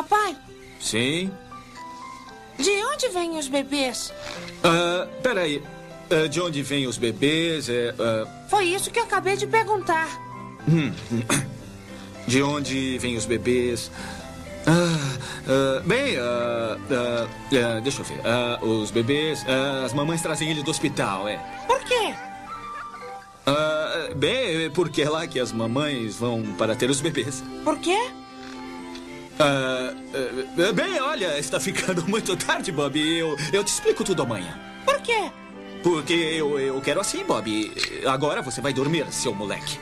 Papai, Sim? de onde vêm os bebês? Ah, peraí. Ah, de onde vêm os bebês? É, ah, Foi isso que eu acabei de perguntar. de onde vêm os bebês? Ah, ah, bem, deixa eu ver. Os bebês, as mamães trazem ele do hospital, é. Por quê? Bem, é porque é lá que as mamães vão para ter os bebês. Por quê? Ah, ah, bem, olha, está ficando muito tarde, Bob. Eu, eu te explico tudo amanhã. Por quê? Porque eu, eu quero assim, Bob. Agora você vai dormir, seu moleque.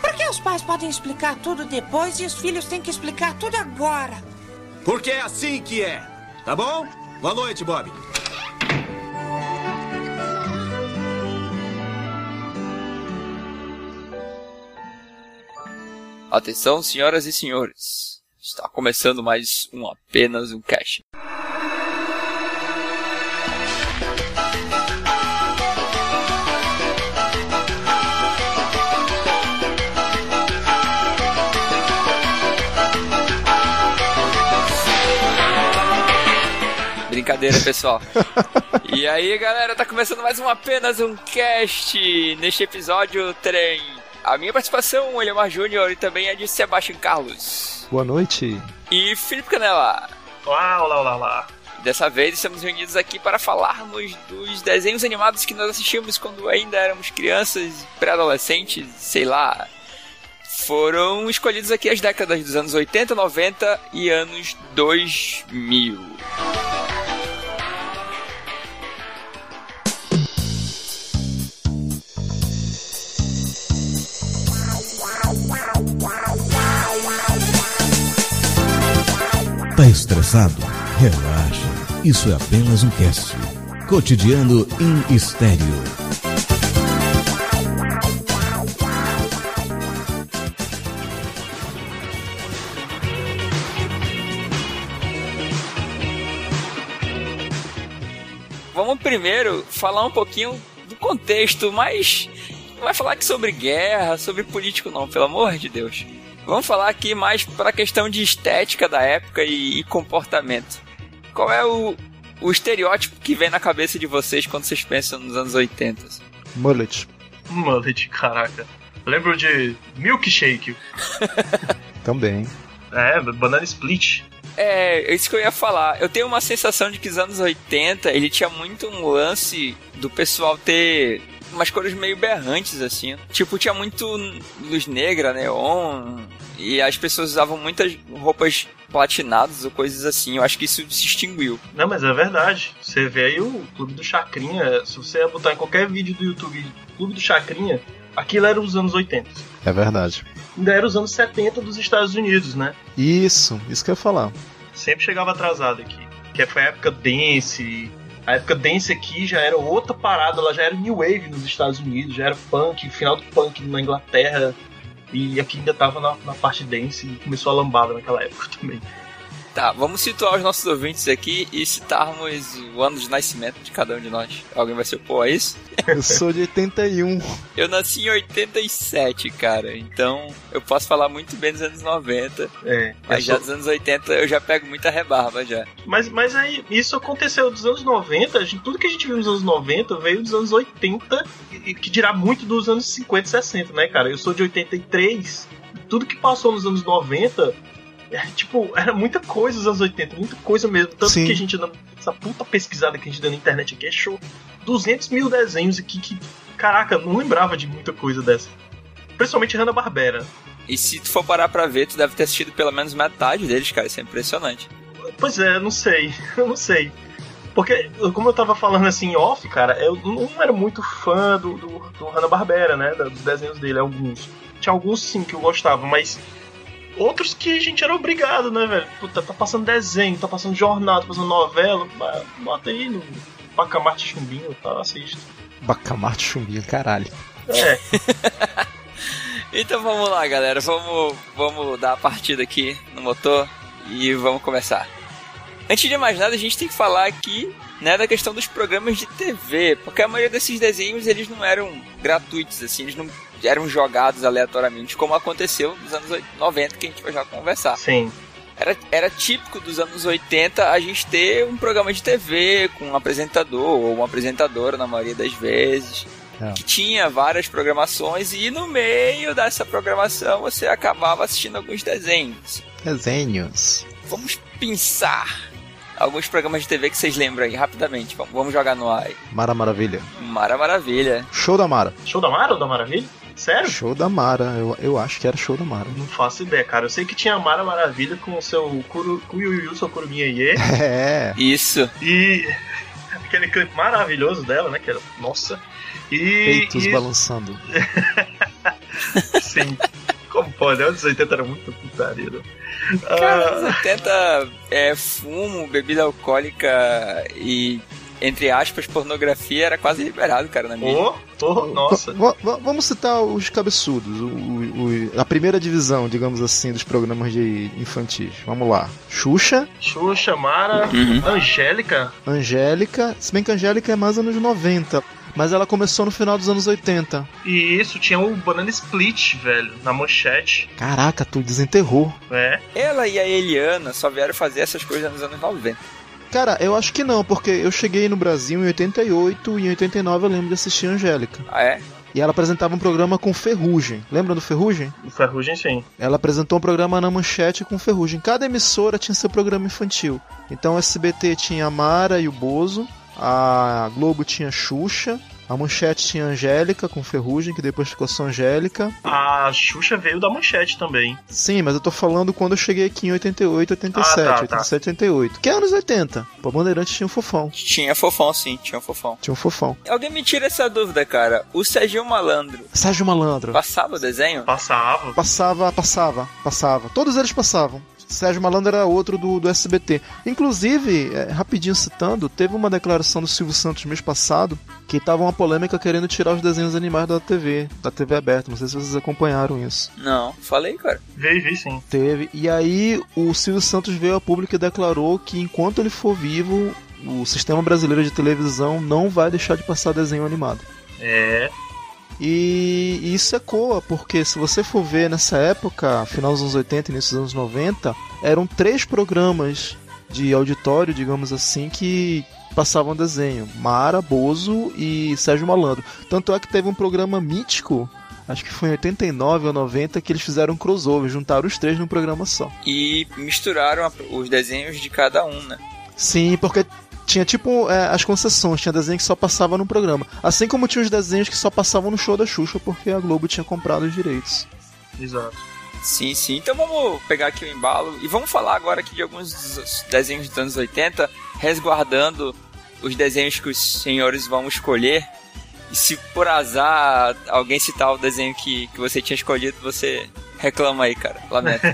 Por que os pais podem explicar tudo depois e os filhos têm que explicar tudo agora? Porque é assim que é. Tá bom? Boa noite, Bob. Atenção, senhoras e senhores. Está começando mais um apenas um cast. Brincadeira, pessoal. E aí, galera, tá começando mais um apenas um cast. Neste episódio terei a minha participação, o Eliomar Júnior, e também a de Sebastião Carlos. Boa noite. E Felipe Canela. Olá, olá, olá, olá. Dessa vez estamos reunidos aqui para falarmos dos desenhos animados que nós assistimos quando ainda éramos crianças, pré-adolescentes, sei lá. Foram escolhidos aqui as décadas dos anos 80, 90 e anos 2000. Tá estressado? Relaxa. Isso é apenas um cast. Cotidiano em estéreo. Vamos primeiro falar um pouquinho do contexto, mas não vai falar aqui sobre guerra, sobre político não, pelo amor de Deus. Vamos falar aqui mais para a questão de estética da época e, e comportamento. Qual é o, o estereótipo que vem na cabeça de vocês quando vocês pensam nos anos 80? Mullet. Mullet, caraca. Lembro de Milkshake. Também. É, Banana Split. É, isso que eu ia falar. Eu tenho uma sensação de que os anos 80 ele tinha muito um lance do pessoal ter umas cores meio berrantes, assim. Tipo, tinha muito luz negra, neon, e as pessoas usavam muitas roupas platinadas ou coisas assim. Eu acho que isso se extinguiu. Não, mas é verdade. Você vê aí o Clube do Chacrinha. Se você botar em qualquer vídeo do YouTube Clube do Chacrinha, aquilo era os anos 80. É verdade. Ainda era os anos 70 dos Estados Unidos, né? Isso, isso que eu ia falar. Sempre chegava atrasado aqui. Que foi a época dance. A época dance aqui já era outra parada, ela já era New Wave nos Estados Unidos, já era punk, final do punk na Inglaterra. E aqui ainda tava na, na parte dance e começou a lambada naquela época também. Tá, vamos situar os nossos ouvintes aqui e citarmos o ano de nascimento de cada um de nós. Alguém vai se opor a isso? Eu sou de 81. Eu nasci em 87, cara. Então eu posso falar muito bem dos anos 90. É. Mas já sou- dos anos 80 eu já pego muita rebarba já. Mas, mas aí, isso aconteceu dos anos 90, a gente- tudo que a gente viu nos anos 90 veio dos anos 80, e, e que dirá muito dos anos 50 e 60, né, cara? Eu sou de 83, e tudo que passou nos anos 90, é, tipo, era muita coisa nos anos 80, muita coisa mesmo. Tanto Sim. que a gente, dando- essa puta pesquisada que a gente deu na internet aqui, achou 200 mil desenhos aqui que, caraca, não lembrava de muita coisa dessa. Principalmente Hanna-Barbera. E se tu for parar pra ver, tu deve ter assistido pelo menos metade deles, cara. Isso é impressionante. Pois é, não sei, eu não sei. Porque, como eu tava falando assim, off, cara, eu não era muito fã do, do, do Hanna-Barbera, né? Dos desenhos dele, alguns. Tinha alguns sim que eu gostava, mas outros que a gente era obrigado, né, velho? Puta, tá passando desenho, tá passando jornal, tá passando novela, ba- bota aí no Pacamarte Chumbinho, tá? Assiste. Bacamarte chumbinho, caralho. É, Então vamos lá, galera. Vamos, vamos dar a partida aqui no motor e vamos começar. Antes de mais nada, a gente tem que falar aqui né, da questão dos programas de TV, porque a maioria desses desenhos eles não eram gratuitos, assim, eles não eram jogados aleatoriamente, como aconteceu nos anos 90, que a gente vai já conversar. sim. Era, era típico dos anos 80 a gente ter um programa de TV com um apresentador ou uma apresentadora na maioria das vezes. É. Que tinha várias programações e no meio dessa programação você acabava assistindo alguns desenhos. Desenhos. Vamos pensar alguns programas de TV que vocês lembram aí, rapidamente. Vamos, jogar no ar aí. Mara Maravilha. Mara Maravilha. Show da Mara. Show da Mara ou da Maravilha? Sério? Show da Mara. Eu, eu acho que era show da Mara. Não faço ideia, cara. Eu sei que tinha a Mara Maravilha com o seu Kuru- Kuyuyu, seu Kurumia Iê. É. Isso. E aquele clipe maravilhoso dela, né? Que era, nossa. E. Peitos e balançando. sim. Como pode? Anos 80 era muito putaria. Né? Cara, Ah, anos 80 é fumo, bebida alcoólica e, entre aspas, pornografia era quase liberado, cara, na mídia. oh, nossa. Va- va- vamos citar os cabeçudos, o- o- a primeira divisão, digamos assim, dos programas de infantis. Vamos lá. Xuxa, Xuxa, Mara, Uhum. Angélica. Angélica, se bem que a Angélica é mais anos 90, mas ela começou no final dos anos 80. E isso, tinha o Banana Split, velho, na manchete. Caraca, tu desenterrou. né? Ela e a Eliana só vieram fazer essas coisas nos anos 90. Cara, eu acho que não, porque eu cheguei no Brasil em 88 e em 89 eu lembro de assistir a Angélica. Ah, é? E ela apresentava um programa com Ferrugem. Lembra do Ferrugem? O Ferrugem, sim. Ela apresentou um programa na Manchete com Ferrugem. Cada emissora tinha seu programa infantil. Então o SBT tinha a Mara e o Bozo, a Globo tinha Xuxa, a Manchete tinha Angélica com Ferrugem, que depois ficou só Angélica. A Xuxa veio da manchete também. Sim, mas eu tô falando quando eu cheguei aqui em 88, 87, Ah, tá, tá. 87, 88. Que é anos 80. Pô, Bandeirantes tinha um fofão. Tinha fofão, sim, tinha um fofão. Tinha um fofão. Alguém me tira essa dúvida, cara. O Serginho Malandro Sérgio Malandro. passava o desenho? Passava. Passava, passava, passava. Todos eles passavam. Sérgio Malandro era outro do, do SBT. Inclusive, é, rapidinho citando, teve uma declaração do Silvio Santos mês passado que tava uma polêmica querendo tirar os desenhos animais da TV, da TV aberta. Não sei se vocês acompanharam isso. Não, falei, cara. Veio, vi sim. Teve. E aí o Silvio Santos veio a público e declarou que enquanto ele for vivo, o sistema brasileiro de televisão não vai deixar de passar desenho animado. É. E e isso ecoa, porque se você for ver nessa época, final dos anos 80 e início dos anos 90, eram três programas de auditório, digamos assim, que passavam desenho. Mara, Bozo e Sérgio Malandro. Tanto é que teve um programa mítico, acho que foi em 89 ou 90, que eles fizeram um crossover, juntaram os três num programa só. E misturaram os desenhos de cada um, né? Sim, porque tinha tipo é, as concessões, tinha desenho que só passava no programa. Assim como tinha os desenhos que só passavam no show da Xuxa, porque a Globo tinha comprado os direitos. Exato. Sim, sim. Então vamos pegar aqui o embalo e vamos falar agora aqui de alguns desenhos dos anos 80, resguardando os desenhos que os senhores vão escolher. E se por azar alguém citar o desenho que, que você tinha escolhido, você reclama aí, cara. Lamento.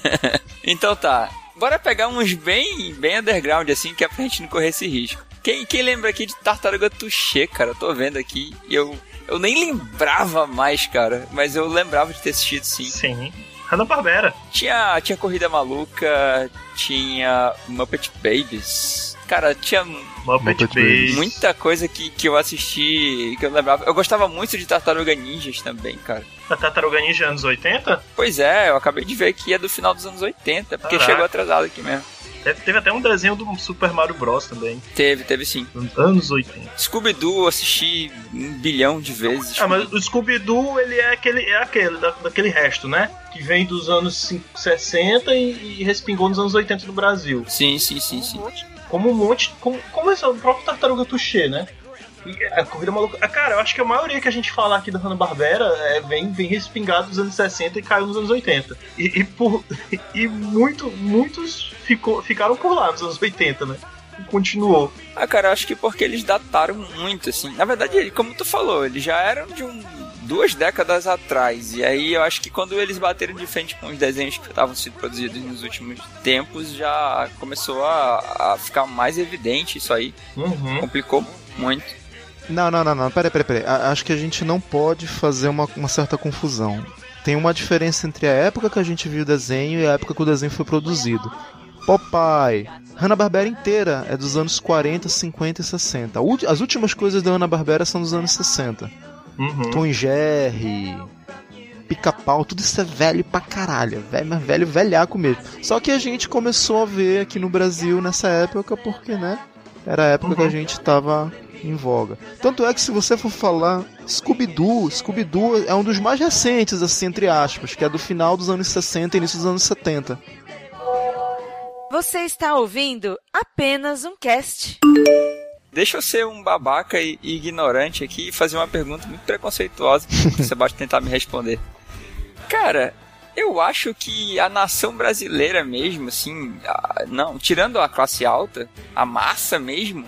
então tá. Bora pegar uns bem, bem underground, assim, que é pra gente não correr esse risco. Quem, quem lembra aqui de Tartaruga Tuxê, cara? Eu tô vendo aqui e eu, eu nem lembrava mais, cara. Mas eu lembrava de ter assistido sim. Sim. Hanna-Barbera. Tinha, tinha Corrida Maluca, tinha Muppet Babies. Cara, tinha Muppet, Muppet Babies. muita coisa que, que eu assisti que eu lembrava. Eu gostava muito de Tartaruga Ninjas também, cara. Da Tartaruga Ninja anos 80? Pois é, eu acabei de ver que é do final dos anos 80, porque Caraca. chegou atrasado aqui mesmo. Teve, teve até um desenho do Super Mario Bros. também. Teve, teve sim. Anos 80. Scooby-Doo eu assisti um bilhão de vezes. Ah, mas o Scooby-Doo, ele é aquele, é aquele da- daquele resto, né? Que vem dos anos 5, 60 e, e respingou nos anos 80 no Brasil. Sim, sim, sim, sim. Como um monte. Como, como esse é o próprio Tartaruga Tuxê, né? A corrida maluca. Ah, Cara, eu acho que a maioria que a gente fala aqui da Hanna-Barbera é, vem, vem respingado dos anos 60 e caiu nos anos 80. E, e, por, e muito, muitos ficou, ficaram por lá nos anos 80, né? Continuou. Ah, cara, eu acho que porque eles dataram muito, assim. Na verdade, como tu falou, eles já eram de um, duas décadas atrás. E aí eu acho que quando eles bateram de frente com os desenhos que estavam sendo produzidos nos últimos tempos, já começou a, a ficar mais evidente isso aí. Uhum. Complicou muito. Não, não, não, não. Peraí, peraí, peraí. Acho que a gente não pode fazer uma, uma certa confusão. Tem uma diferença entre a época que a gente viu o desenho e a época que o desenho foi produzido. Popeye, Hanna-Barbera inteira é dos anos 40, 50 e 60. A ulti- As últimas coisas da Hanna-Barbera são dos anos 60. Uhum. Tom e Jerry, pica-pau, tudo isso é velho pra caralho. Velho, mas velho, velhaco mesmo. Só que a gente começou a ver aqui no Brasil nessa época, porque, né? Era a época uhum. que a uhum. gente tava em voga. Tanto é que se você for falar Scooby-Doo, Scooby-Doo é um dos mais recentes, assim, entre aspas, que é do final dos anos 60 e início dos anos 70. Você está ouvindo apenas um cast. Deixa eu ser um babaca e ignorante aqui e fazer uma pergunta muito preconceituosa que o Sebastião tentar me responder. Cara, eu acho que a nação brasileira mesmo, assim, a, não, tirando a classe alta, a massa mesmo,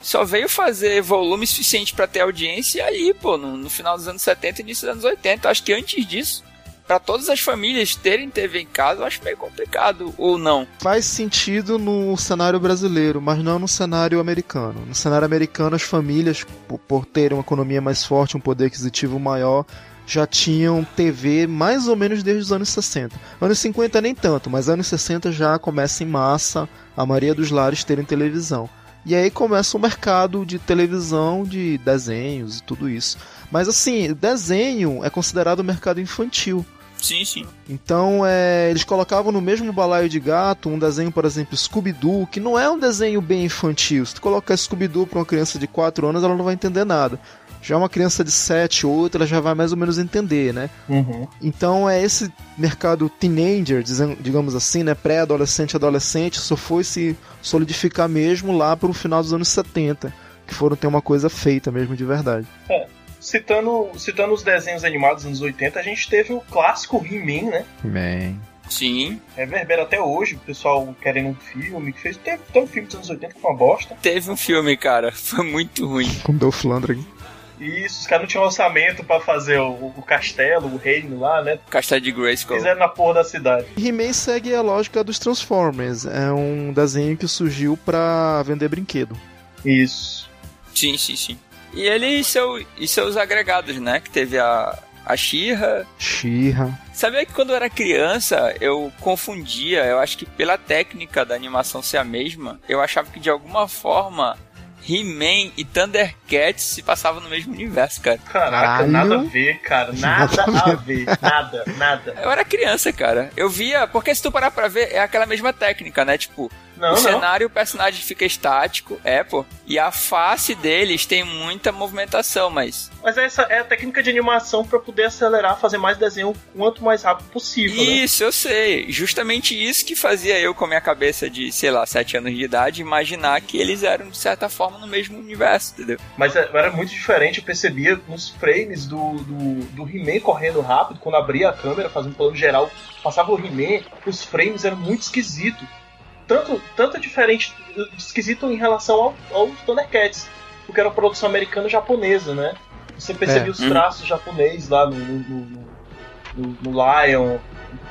só veio fazer volume suficiente para ter audiência aí, pô, no, no, final dos anos 70 e início dos anos 80. Acho que antes disso, para todas as famílias terem TV em casa, eu acho meio complicado, ou não. Faz sentido no cenário brasileiro, mas não no cenário americano. No cenário americano, as famílias, por, terem uma economia mais forte, um poder aquisitivo maior, já tinham TV mais ou menos desde os anos 60. Anos 50 nem tanto, mas anos 60 já começa em massa a maioria dos lares terem televisão. E aí começa o mercado de televisão, de desenhos e tudo isso. Mas assim, desenho é considerado mercado infantil. Sim, sim. Então, é, eles colocavam no mesmo balaio de gato um desenho, por exemplo, Scooby-Doo, que não é um desenho bem infantil. Se tu colocar Scooby-Doo para uma criança de 4 anos, ela não vai entender nada. Já uma criança de 7 ou 8, ela já vai mais ou menos entender, né? Uhum. Então é esse mercado teenager, digamos assim, né? Pré-adolescente, adolescente, só foi se solidificar mesmo lá pro final dos anos 70, que foram ter uma coisa feita mesmo de verdade. É. Citando, citando os desenhos animados dos anos 80, a gente teve o clássico He-Man, né? He-Man. Sim. Reverbera até hoje, o pessoal querendo um filme que fez. Teve, teve um filme dos anos 80 que foi uma bosta. Teve um filme, cara. Foi muito ruim. Com Dolph Lundgren. Isso, os caras não tinham orçamento para fazer o, o, castelo, o reino lá, né? O castelo de Grayskull. Fizeram na porra da cidade. He-Man segue a lógica dos Transformers. É um desenho que surgiu para vender brinquedo. Isso. Sim, sim, sim. E ele e, seu, e seus agregados, né? Que teve a, a Shira. Shira. Sabia que quando eu era criança eu confundia, eu acho que pela técnica da animação ser a mesma, eu achava que de alguma forma He-Man e Thundercats se passavam no mesmo universo, cara. Caraca, Caralho. nada a ver, cara. Nada, nada a ver. Nada, nada. Eu era criança, cara. Eu via. Porque se tu parar pra ver, é aquela mesma técnica, né? Tipo, não, o não. cenário, o personagem fica estático, é, pô. E a face deles tem muita movimentação, mas. Mas essa é a técnica de animação para poder acelerar, fazer mais desenho quanto mais rápido possível. Né? Isso, né? eu sei. Justamente isso que fazia eu, com a minha cabeça de, sei lá, 7 anos de idade, imaginar que eles eram, de certa forma, no mesmo universo, entendeu? Mas é, era muito diferente, eu percebia nos frames do, do, do He-Man correndo rápido, quando abria a câmera, fazendo um plano geral, passava o He-Man, os frames eram muito esquisitos tanto, tanto diferente, esquisito em relação ao, aos Thundercats, porque era uma produção americana-japonesa, né? Você percebia é. os traços hum. japoneses lá no, no, no, no, Lion.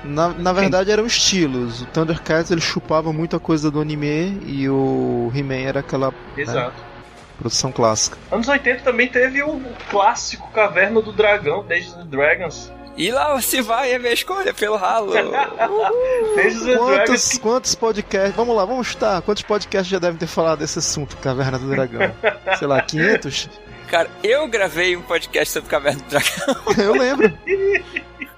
Na, na verdade eram estilos. O Thundercats ele chupava muita coisa do anime e o He-Man era aquela. Né, produção clássica. Anos 80 também teve o clássico Caverna do Dragão, Dungeons Dragons, e lá se vai a minha escolha pelo ralo. quantos, quantos podcasts. Vamos lá, vamos chutar. Quantos podcasts já devem ter falado desse assunto, Caverna do Dragão? Sei lá, 500? Cara, eu gravei um podcast sobre Caverna do Dragão. eu lembro.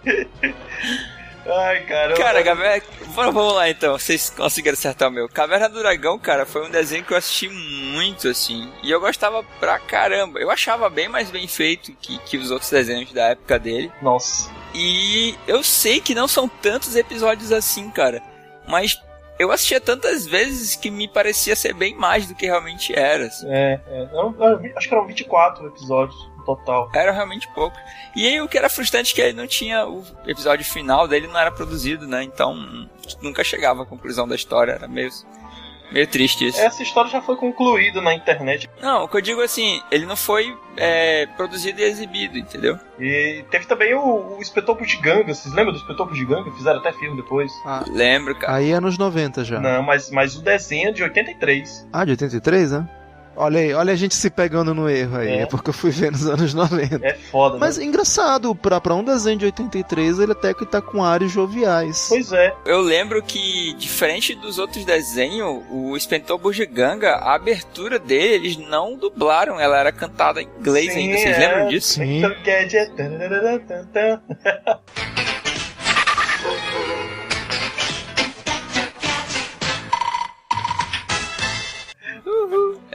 Ai, cara. Cara, Caverna... vamos lá então. Vocês conseguiram acertar o meu. Caverna do Dragão, cara, foi um desenho que eu assisti muito, assim. E eu gostava pra caramba. Eu achava bem mais bem feito que, que os outros desenhos da época dele. Nossa. E eu sei que não são tantos episódios assim, cara. Mas eu assistia tantas vezes que me parecia ser bem mais do que realmente era. Assim. É, é. Eu, eu, acho que eram 24 episódios total. Era realmente pouco. E aí o que era frustrante é que ele não tinha. O episódio final dele não era produzido, né? Então nunca chegava à conclusão da história. Era meio. Meio triste isso. Essa história já foi concluída na internet. Não, o que eu digo assim, ele não foi é, produzido e exibido, entendeu? E teve também o, o Espetóculo de Ganga. Vocês lembram do Espetóculo de Ganga? Fizeram até filme depois. Ah, lembro, cara. Aí é nos 90 já. Não, mas, mas o desenho é de 83. Ah, de 83, né? Olha aí, olha a gente se pegando no erro aí. É, É. porque eu fui ver nos anos 90. É foda, Mas né? engraçado, pra, pra um desenho de 83, ele até que tá com áreas joviais. Pois é. Eu lembro que, diferente dos outros desenhos, o Espentor Bugiganga, a abertura dele, eles não dublaram, ela era cantada em inglês Sim, ainda. Vocês é. lembram disso? Sim. Então,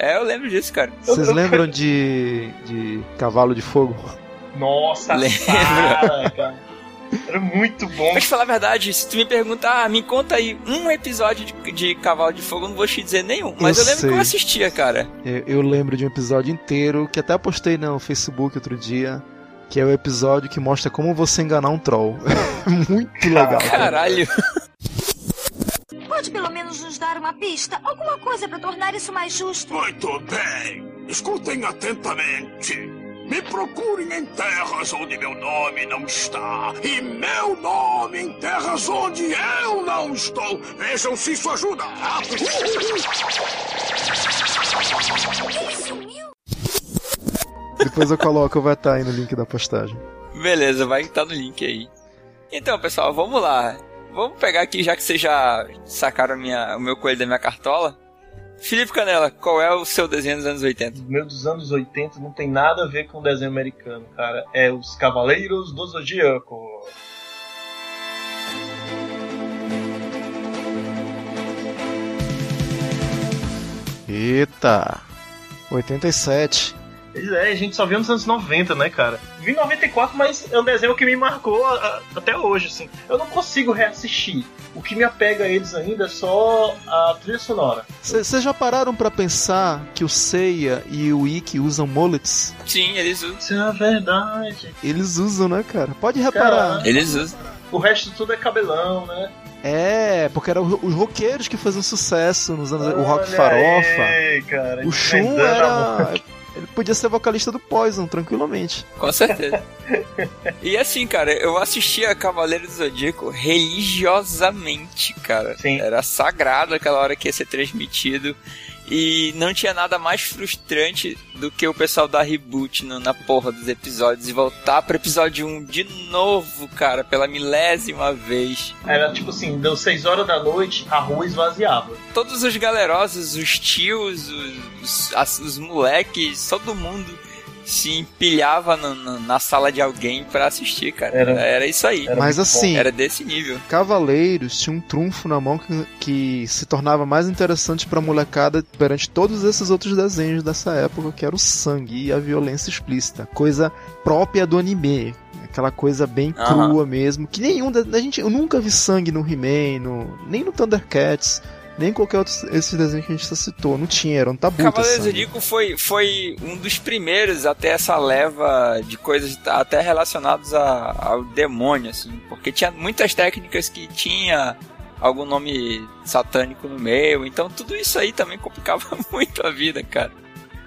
É, eu lembro disso, cara. Vocês lembram de, de Cavalo de Fogo? Nossa, Lembro. cara, cara. Era muito bom. Mas falar a verdade, se tu me perguntar, ah, me conta aí um episódio de, de Cavalo de Fogo, eu não vou te dizer nenhum. Mas Eu eu, lembro sei. que eu assistia, cara. Eu, eu lembro de um episódio inteiro, que até postei no Facebook outro dia, que é o episódio que mostra como você enganar um troll. Muito legal. cara. Pode pelo menos nos dar uma pista? Alguma coisa para tornar isso mais justo? Muito bem. Escutem atentamente. Me procurem em terras onde meu nome não está. E meu nome em terras onde eu não estou. Vejam se isso ajuda. Ele sumiu? Depois eu coloco, vai estar aí no link da postagem. Beleza, vai estar no link aí. Então, pessoal, vamos lá. Vamos pegar aqui, já que vocês já sacaram a minha, o meu coelho da minha cartola. Felipe Canela, qual é o seu desenho dos anos 80? O meu dos anos 80 não tem nada a ver com o desenho americano, cara. É os Cavaleiros do Zodíaco. Eita! 87. Pois é, a gente só viu nos anos 90, né, cara? Vi em 94, mas é um desenho que me marcou a- a- até hoje, assim. Eu não consigo reassistir. O que me apega a eles ainda é só a trilha sonora. Vocês já pararam pra pensar que o Seiya e o Ikki usam mullets? Sim, eles usam. Isso é a verdade. Eles usam, né, cara? Pode reparar. Cara. Eles usam. O resto tudo é cabelão, né? É, porque eram os roqueiros que faziam sucesso nos anos. o rock Olha farofa. aí, cara, O Shun era. Ele podia ser vocalista do Poison, tranquilamente. Com certeza. e assim, cara, eu assistia Cavaleiro do Zodíaco religiosamente, cara. Sim. Era sagrado aquela hora que ia ser transmitido. E não tinha nada mais frustrante do que o pessoal dar reboot no- na porra dos episódios e voltar pro episódio 1 de novo, cara, pela milésima vez. Era tipo assim, deu 6 horas da noite, a rua esvaziava. Todos os galerosos, os tios, os, os, as- os moleques, todo mundo se empilhava na- na, na sala de alguém pra assistir, cara. Era- Era, isso aí. era Mas muito bom. assim, Era desse nível. Cavaleiros tinha um trunfo na mão que, que se tornava mais interessante pra molecada perante todos esses outros desenhos dessa época, que era o sangue e a violência explícita. Coisa própria do anime. Aquela coisa bem Aham. crua mesmo. Que nenhum da, da gente. Eu nunca vi sangue no He-Man, nem no Thundercats, nem em qualquer outro esses desenhos que a gente só citou. Não tinha, era um tabu. Cavaleiro. Zodíaco foi, foi um dos primeiros até essa leva de coisas até relacionadas a- ao demônio, assim. Porque tinha muitas técnicas que tinha algum nome satânico no meio. Então tudo isso aí também complicava muito a vida, cara.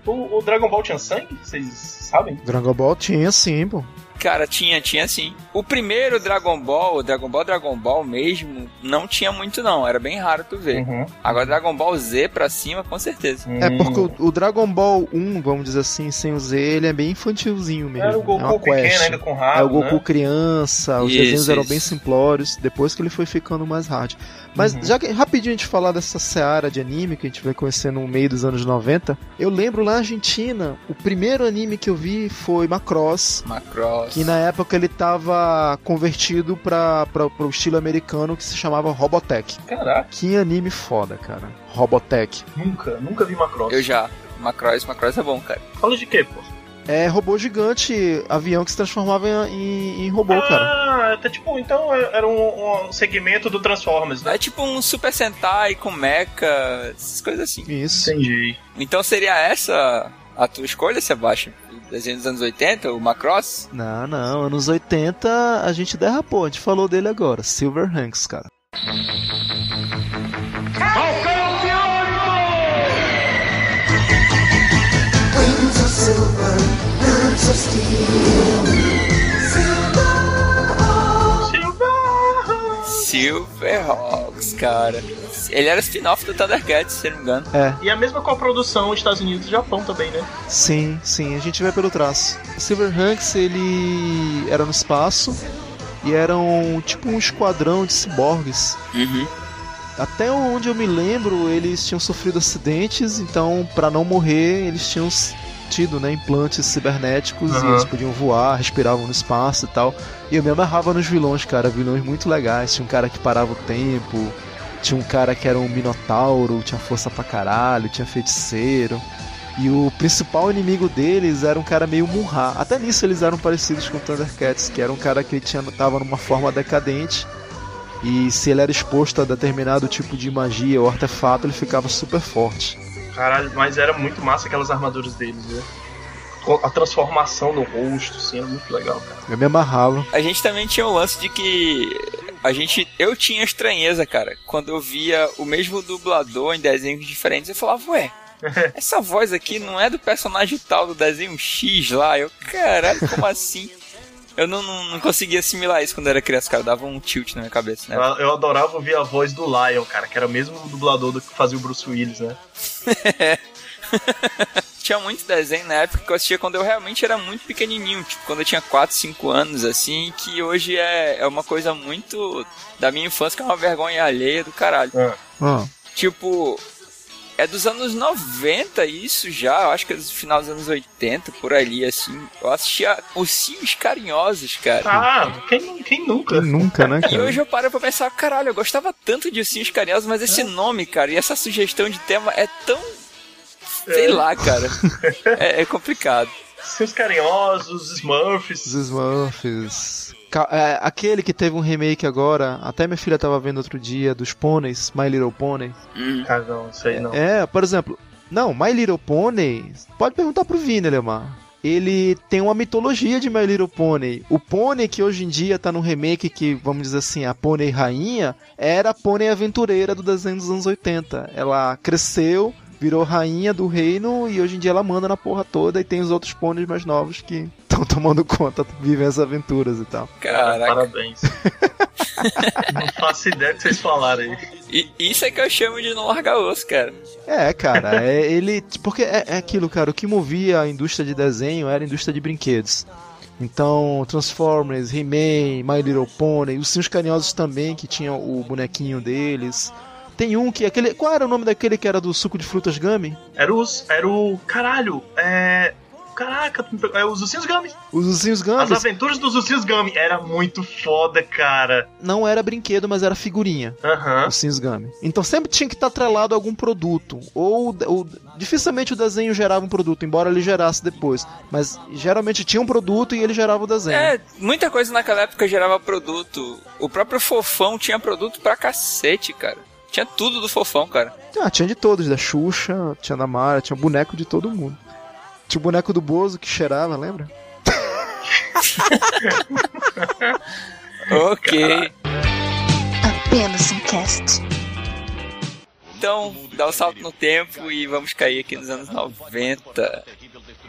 O, o Dragon Ball tinha sangue? Vocês sabem? Dragon Ball tinha sim, pô. Cara, tinha, tinha sim. O primeiro Dragon Ball, o Dragon Ball Dragon Ball mesmo, não tinha muito não, era bem raro tu ver. Uhum. Agora Dragon Ball Z pra cima, com certeza. É porque o, o Dragon Ball 1, vamos dizer assim, sem o Z, ele é bem infantilzinho mesmo. Era o é Goku uma pequeno quest. ainda com rabo, É o Goku né? criança, os Isso, desenhos eram isso. bem simplórios, depois que ele foi ficando mais hard. Mas Uhum. já que rapidinho a gente falar dessa seara de anime que a gente vai conhecer no meio dos anos 90, eu lembro lá na Argentina, o primeiro anime que eu vi foi Macross, Macross. que na época ele tava convertido para o estilo americano que se chamava Robotech. Caraca, Que anime foda, cara. Robotech. nunca, nunca vi Macross. Eu já. Macross, Macross é bom, cara. Fala de quê, pô? É robô gigante, avião que se transformava em, em robô, cara. Ah, até tipo, então era um, um segmento do Transformers, né? É tipo um Super Sentai com mecha, essas coisas assim. Isso. Entendi. Então seria essa a tua escolha, Sebastião? Desenho dos anos 80, o Macross? Não, não, anos 80 a gente derrapou, a gente falou dele agora. Silver Hanks, cara. Of steel. Silver, Silverhawks, cara. Ele era spin-off do Thundercats, se não me engano. É. E a mesma com a produção Estados Unidos e Japão também, né? Sim, sim, a gente vê pelo traço. Silverhawks, ele era no espaço e era um, tipo um esquadrão de ciborgues. Uhum. Até onde eu me lembro, eles tinham sofrido acidentes, então para não morrer, eles tinham tido né, implantes cibernéticos e Aham. eles podiam voar, respiravam no espaço e tal. E eu me amarrava nos vilões, cara, vilões muito legais. Tinha um cara que parava o tempo, tinha um cara que era um minotauro, tinha força pra caralho, tinha feiticeiro. E o principal inimigo deles era um cara meio Munra. Até nisso eles eram parecidos com o Thundercats, que era um cara que tinha, tava numa forma decadente. E se ele era exposto a determinado tipo de magia ou artefato, ele ficava super forte. Caralho, mas era muito massa aquelas armaduras deles, né? A transformação no rosto, assim, era muito legal, cara. Eu me amarrava. A gente também tinha o lance de que a gente. Eu tinha estranheza, cara. Quando eu via o mesmo dublador em desenhos diferentes, eu falava, ué. Essa voz aqui não é do personagem tal do desenho X lá. Eu, caralho, como assim? Eu não, não, não conseguia assimilar isso quando eu era criança, cara. Dava um tilt na minha cabeça, né? Eu, eu adorava ouvir a voz do Lion, cara, que era o mesmo dublador do que fazia o Bruce Willis, né? tinha muito desenho na época que eu assistia quando eu realmente era muito pequenininho, tipo, quando eu tinha 4, 5 anos, assim, que hoje é, é uma coisa muito da minha infância, que é uma vergonha alheia do caralho. Ah. Tipo, é dos anos 90 isso já, eu acho que é do final dos anos 80, por ali, assim. Eu assistia Ursinhos Carinhosos, cara. Ah, quem, quem nunca? Quem nunca, né, E cara? hoje eu paro pra pensar, caralho, eu gostava tanto de Ursinhos Carinhosos, mas esse nome, cara, e essa sugestão de tema é tão. Sei É. lá, cara. É, é complicado. Seus carinhosos, Smurfs. Os Smurfs. É, aquele que teve um remake agora, até minha filha tava vendo outro dia, dos pôneis, My Little Pony. Ah, não, isso aí não. É, por exemplo, não, My Little Pony, pode perguntar pro Vini, Lemar. Ele tem uma mitologia de My Little Pony. O pônei que hoje em dia tá no remake, que vamos dizer assim, a pônei rainha, era a pônei aventureira do desenho dos anos 80. Ela cresceu, virou rainha do reino e hoje em dia ela manda na porra toda e tem os outros pôneis mais novos que estão tomando conta, vivem as aventuras e tal. Caraca. Parabéns. não faço ideia do que vocês falaram aí. E isso é que eu chamo de não largar osso, cara. É, cara, é, ele. Porque é, é aquilo, cara, o que movia a indústria de desenho era a indústria de brinquedos. Então, Transformers, He-Man, My Little Pony, os Sims Carinhosos também, que tinha o bonequinho deles. Tem um que. aquele Qual era o nome daquele que era do suco de frutas Gummy? Era os. Era o. Caralho, é. Caraca, é os Ursinhos Gummy. Os ursinhos As Gummy aventuras dos Ursinhos Gummy. Era muito foda, cara. não era brinquedo, mas era figurinha. Aham. Os Sims Gummy. Então sempre tinha que estar atrelado a algum produto. Ou, ou dificilmente o desenho gerava um produto, embora ele gerasse depois. Mas geralmente tinha um produto e ele gerava o desenho. É, muita coisa naquela época gerava produto. O próprio Fofão tinha produto pra cacete, cara. Tinha tudo do Fofão, cara. Ah, tinha de todos, da Xuxa, tinha da Mara, tinha boneco de todo mundo. Tinha o boneco do Bozo que cheirava, lembra? Ok. Apenas um cast. Então, dá o salto no tempo e vamos cair aqui nos anos 90.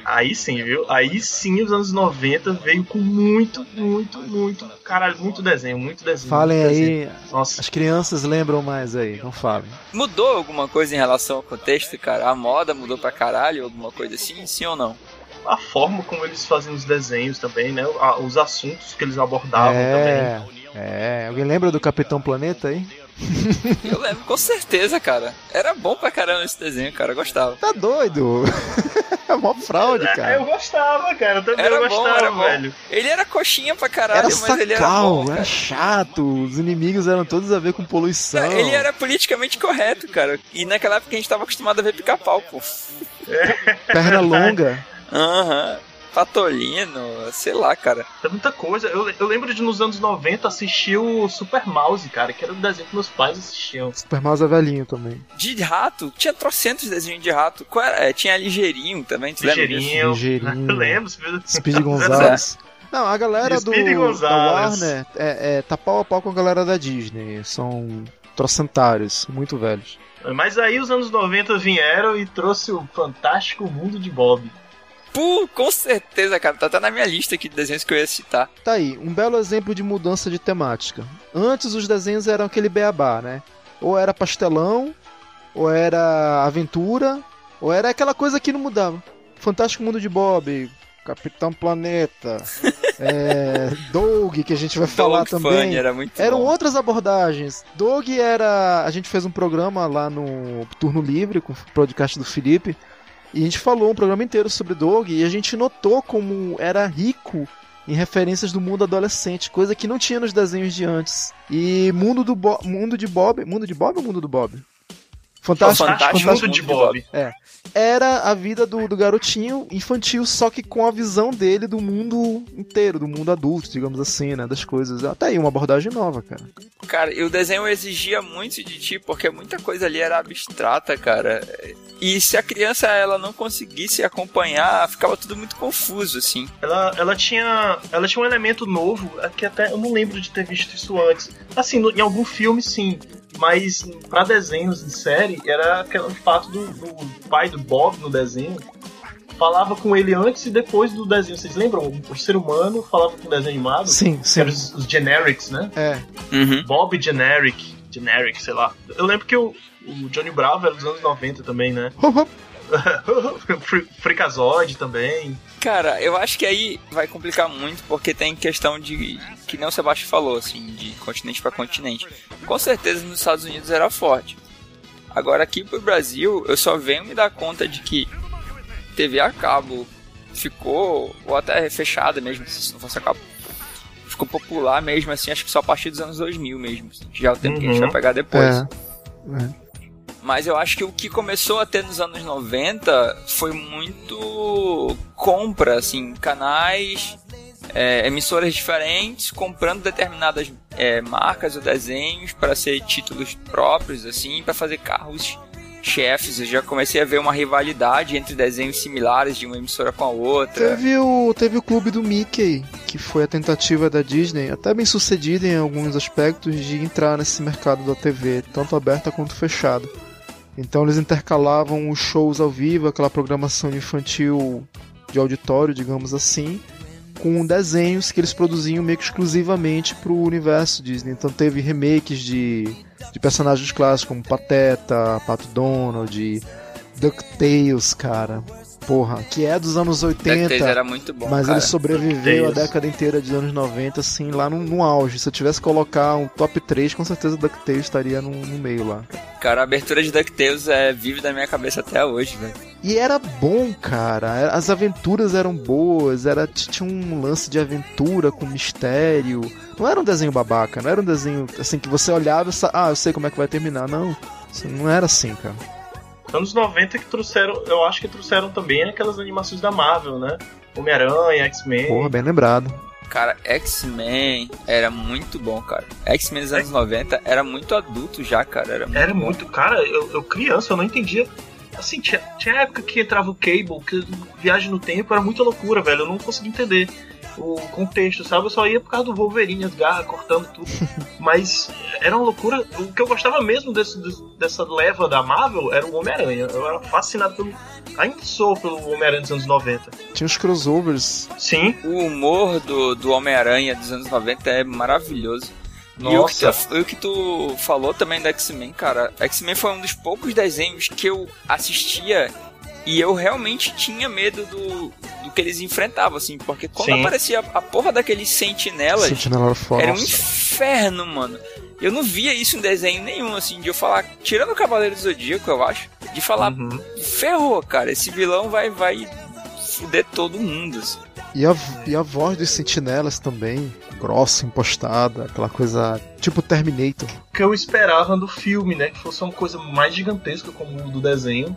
Aí sim, viu? Aí sim, os anos 90 veio com muito, muito, muito. Caralho, muito desenho, muito desenho. Falem muito aí, desenho. Nossa. as crianças lembram mais aí, não falem. Mudou alguma coisa em relação ao contexto, cara? A moda mudou pra caralho, alguma coisa assim? Sim ou não? A forma como eles faziam os desenhos também, né? Os assuntos que eles abordavam é, também. é. Alguém lembra do Capitão Planeta aí? Eu lembro, com certeza, cara. Era bom pra caramba esse desenho, cara. Eu gostava. Tá doido? é mó fraude, É, cara. eu gostava, cara. Eu também Era eu bom, gostava, era bom. velho. Ele era coxinha pra caralho, Era mas ele era sacal, bom, era cara. chato, os inimigos eram todos a ver com poluição. Ele era politicamente correto, cara. E naquela época a gente tava acostumado a ver pica-pau, pô. Perna longa. Aham. Patolino, sei lá, cara. Tem muita coisa. Eu, eu lembro de nos anos 90 assistir o Super Mouse, cara, que era um desenho que meus pais assistiam. Super Mouse é velhinho também. De rato, tinha trocentos desenhos de rato. Qual era? É, tinha ligeirinho também, tu? Ligeirinho. Ligeirinho. Eu lembro. Speed Gonzalez. Não, a galera do da. Warner é, é, tá pau a pau com a galera da Disney. São trocentários, muito velhos. Mas aí os anos 90 vieram e trouxe o fantástico mundo de Bob. Pô, com certeza, cara. Tá até na minha lista aqui de desenhos que eu ia citar. Tá aí, um belo exemplo de mudança de temática. Antes os desenhos eram aquele beabá, né? Ou era pastelão, ou era aventura, ou era aquela coisa que não mudava. Fantástico Mundo de Bob, Capitão Planeta, é, Doug, que a gente vai falar Dog também. Era muito Eram bom. outras abordagens. Doug era. A gente fez um programa lá no Turno Livre, com o podcast do Felipe. E a gente falou um programa inteiro sobre Doug e a gente notou como era rico em referências do mundo adolescente, coisa que não tinha nos desenhos de antes. E mundo do Bo mundo de Bob, mundo de Bob ou mundo do Bob? Fantástico, Fantástico Mundo de Bob. É. Era a vida do, do garotinho infantil, só que com a visão dele do mundo inteiro, do mundo adulto, digamos assim, né? Das coisas. Até aí, uma abordagem nova, cara. Cara, e o desenho exigia muito de ti, porque muita coisa ali era abstrata, cara. E se a criança ela não conseguisse acompanhar, ficava tudo muito confuso, assim. Ela, ela tinha ela tinha um elemento novo é que até eu não lembro de ter visto isso antes. Assim, no- em algum filme sim, mas pra desenhos de série era aquele fato do, do pai do Bob no desenho falava com ele antes e depois do desenho. Vocês lembram? O ser humano falava com o desenho animado? Sim, sim. Eram os, os generics, né? É. Bob Generic, Generic, sei lá. Eu lembro que o, o Johnny Bravo era dos anos 90 também, né? Fri- Freakazoid também. Cara, eu acho que aí vai complicar muito, porque tem questão de. Que nem o Sebastião falou, assim, de continente pra continente. Com certeza nos Estados Unidos era forte. Agora aqui pro Brasil, eu só venho me dar conta de que TV a cabo ficou, ou até fechada mesmo, se não fosse a cabo, ficou popular mesmo, assim, acho que só a partir dos anos 2000 mesmo. assim, que já é o tempo que a gente Uhum. vai pegar depois. É. É. Mas eu acho que o que começou a ter nos anos 90 foi muito compra, assim, canais, é, emissoras diferentes, comprando determinadas é, marcas ou desenhos para ser títulos próprios, assim, para fazer carros chefes. Eu já comecei a ver uma rivalidade entre desenhos similares de uma emissora com a outra. Teve o, teve o clube do Mickey, que foi a tentativa da Disney, até bem sucedida em alguns aspectos, de entrar nesse mercado da TV, tanto aberta quanto fechada. Então eles intercalavam os shows ao vivo, aquela programação infantil de auditório, digamos assim, com desenhos que eles produziam meio que exclusivamente para o universo Disney. Então teve remakes de, de personagens clássicos como Pateta, Pato Donald, DuckTales, cara. Porra, que é dos anos 80. DuckTales era muito bom, Mas cara. ele sobreviveu a década inteira de anos 90, assim, lá no, no auge. Se eu tivesse que colocar um top 3, com certeza DuckTales estaria no, no meio lá. Cara, a abertura de DuckTales é vive da minha cabeça até hoje, velho. E era bom, cara. As aventuras eram boas, era tinha um lance de aventura com mistério. Não era um desenho babaca, não era um desenho assim que você olhava e sa... ah, eu sei como é que vai terminar. Não, não era assim, cara. Anos 90 que trouxeram, eu acho que trouxeram também aquelas animações da Marvel, né? Homem-Aranha, X-Men. Porra, bem lembrado. Cara, X-Men era muito bom, cara. X-Men dos anos 90 era muito adulto já, cara. Era muito, Era muito, cara, eu, eu criança, eu não entendia. Assim, tinha, tinha época que entrava o Cable, que viagem no tempo era muita loucura, velho. Eu não conseguia entender o contexto, sabe? Eu só ia por causa do Wolverine, as garras, cortando tudo. Mas era uma loucura. O que eu gostava mesmo desse, dessa leva da Marvel era o Homem-Aranha. Eu era fascinado pelo. Ainda sou pelo Homem-Aranha dos anos 90. Tinha os crossovers. Sim. O humor do, do Homem-Aranha dos anos 90 é maravilhoso. E o que, Nossa. tu, o que tu falou também da X-Men, cara. X-Men foi um dos poucos desenhos que eu assistia e eu realmente tinha medo do, do que eles enfrentavam, assim. Porque quando Sim. aparecia a porra daqueles sentinelas, Sentinela era um inferno, mano. Eu não via isso em desenho nenhum, assim, de eu falar, tirando o Cavaleiro do Zodíaco, eu acho, de falar, Uhum. ferrou, cara, esse vilão vai, vai fuder todo mundo, assim. E a, e a voz dos sentinelas também, grossa, impostada, aquela coisa tipo Terminator. que eu esperava do filme, né? Que fosse uma coisa mais gigantesca como o do desenho.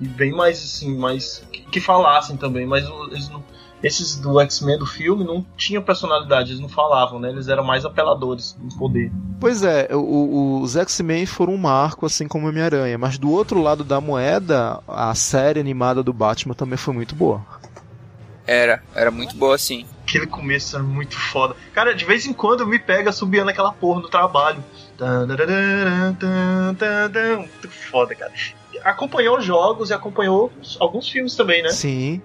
E bem mais assim, mais. que, que falassem também, mas o- eles não- esses do X-Men do filme não tinham personalidade, eles não falavam, né? Eles eram mais apeladores no poder. Pois é, o- o- os X-Men foram um marco, assim como Homem-Aranha, mas do outro lado da moeda, a série animada do Batman também foi muito boa. Era, era muito boa assim. Aquele começo era muito foda. Cara, de vez em quando me pega subindo aquela porra no trabalho. Tan-dararã, tan, tan, tan. Muito foda, cara. Acompanhou os jogos e acompanhou alguns filmes também, né? Sim.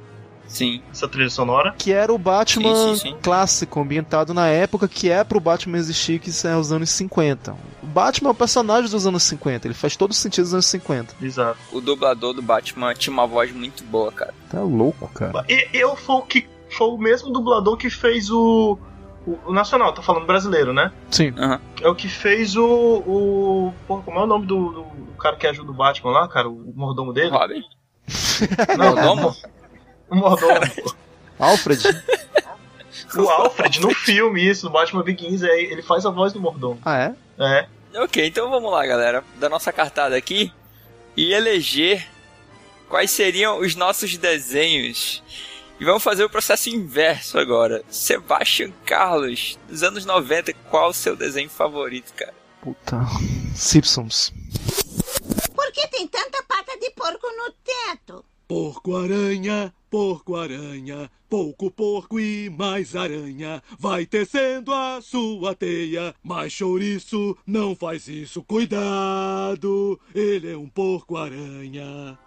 Sim. Essa trilha sonora. Que era o Batman Sim, sim, sim. clássico, ambientado na época que é pro Batman existir, que é os anos 50. O Batman é o personagem dos anos 50, ele faz todo sentido dos anos 50. Exato. O dublador do Batman tinha uma voz muito boa, cara. Tá louco, cara. E eu foi o que foi o mesmo dublador que fez o, o, o nacional, tá falando brasileiro, né? Sim. Aham. É o que fez o o porra, como é o nome do, do cara que ajuda o Batman lá, cara, o mordomo dele? Robin? Não, Mordomo? O mordomo. Alfred? o Alfred no filme isso, no Batman Begins, é, ele faz a voz do mordomo. ah, é? É. Ok, então vamos lá, galera. Da nossa cartada aqui. E eleger quais seriam os nossos desenhos. E vamos fazer o processo inverso agora. Sebastian Carlos, dos anos 90, qual o seu desenho favorito, cara? Puta. Simpsons. Que tem tanta pata de porco no teto? Porco-aranha, porco-aranha, pouco porco e mais aranha. Vai tecendo a sua teia, mas chouriço não faz isso. Cuidado, ele é um porco-aranha.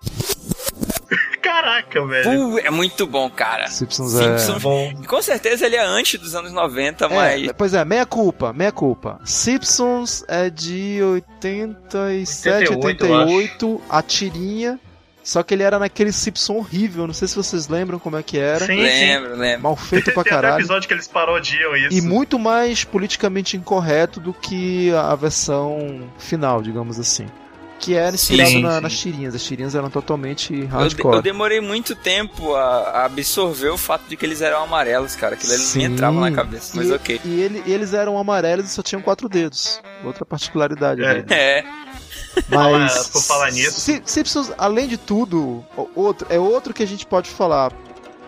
Caraca, velho. Uh, é muito bom, cara. Simpsons, Simpsons. é bom. E com certeza ele é antes dos anos 90, É, mas. pois é, meia culpa, meia culpa. Simpsons é de 87, 88, 88, a tirinha. Só que ele era naquele Simpson horrível, não sei se vocês lembram como é que era. Sim, Lembro, lembro. Mal feito Tem, pra tem caralho. episódio que eles parodiam isso. E muito mais politicamente incorreto do que a versão final, digamos assim. Que era inspirado Sim, na- sim. nas tirinhas. As tirinhas eram totalmente Eu, de- hardcore. eu demorei muito tempo a, a absorver o fato de que eles eram amarelos, cara. Aquilo ali não me entrava na cabeça, mas e, ok. E ele- eles eram amarelos e só tinham quatro dedos. Outra particularidade É. dele. É. Mas por falar nisso. Si- Simpsons, além de tudo, outro, é outro que a gente pode falar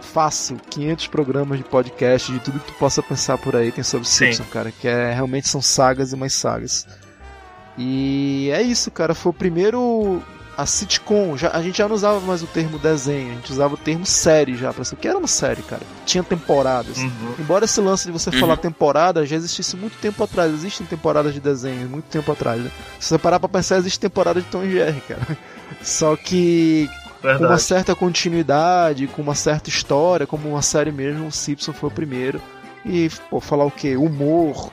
fácil, 500 programas de podcast, de tudo que tu possa pensar por aí tem sobre Sim. Simpsons, cara, que é realmente são sagas e mais sagas. E é isso, cara, foi o primeiro a sitcom, já, a gente já não usava mais o termo desenho, a gente usava o termo série já, pra ser o que era uma série, cara. Tinha temporadas. Uhum. Embora esse lance de você Uhum. falar temporada já existisse muito tempo atrás, existem temporadas de desenho, muito tempo atrás. Né? Se você parar pra pensar, existe temporada de Tom e Jerry, cara. Só que com uma Verdade. certa continuidade, com uma certa história, como uma série mesmo, o Simpson foi o primeiro. E, pô, falar o quê? Humor,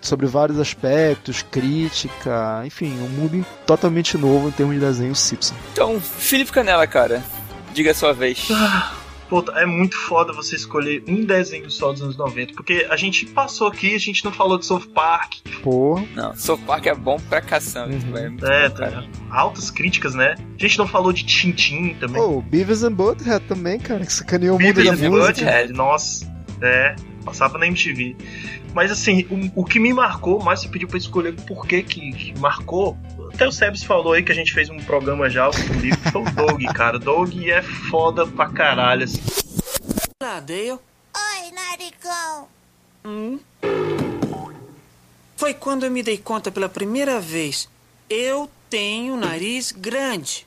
sobre vários aspectos, crítica, enfim, um mundo totalmente novo em termos de desenho, Simpson. Então, Felipe Canela, cara, diga a sua vez. Puta, é muito foda você escolher um desenho só dos anos 90, porque a gente passou aqui, a gente não falou de South Park, Porra. Não, South Park é bom pra caçamba. Uhum. É muito é, bom, tá, cara. altas críticas, né? A gente não falou de Tintin também. Oh, Beavis and Butthead também, cara, que sacaneou o mundo da Beavis and música. Butthead, nossa, é, passava na MTV. Mas assim, o, o que me marcou, mais você pediu pra escolher por que que marcou, até o Sebs falou aí que a gente fez um programa já, o livro, foi o Dog, cara. Dog é foda pra caralho, assim. Dale. Oi, narigão. Hum? Foi quando eu me dei conta pela primeira vez. Eu tenho nariz grande.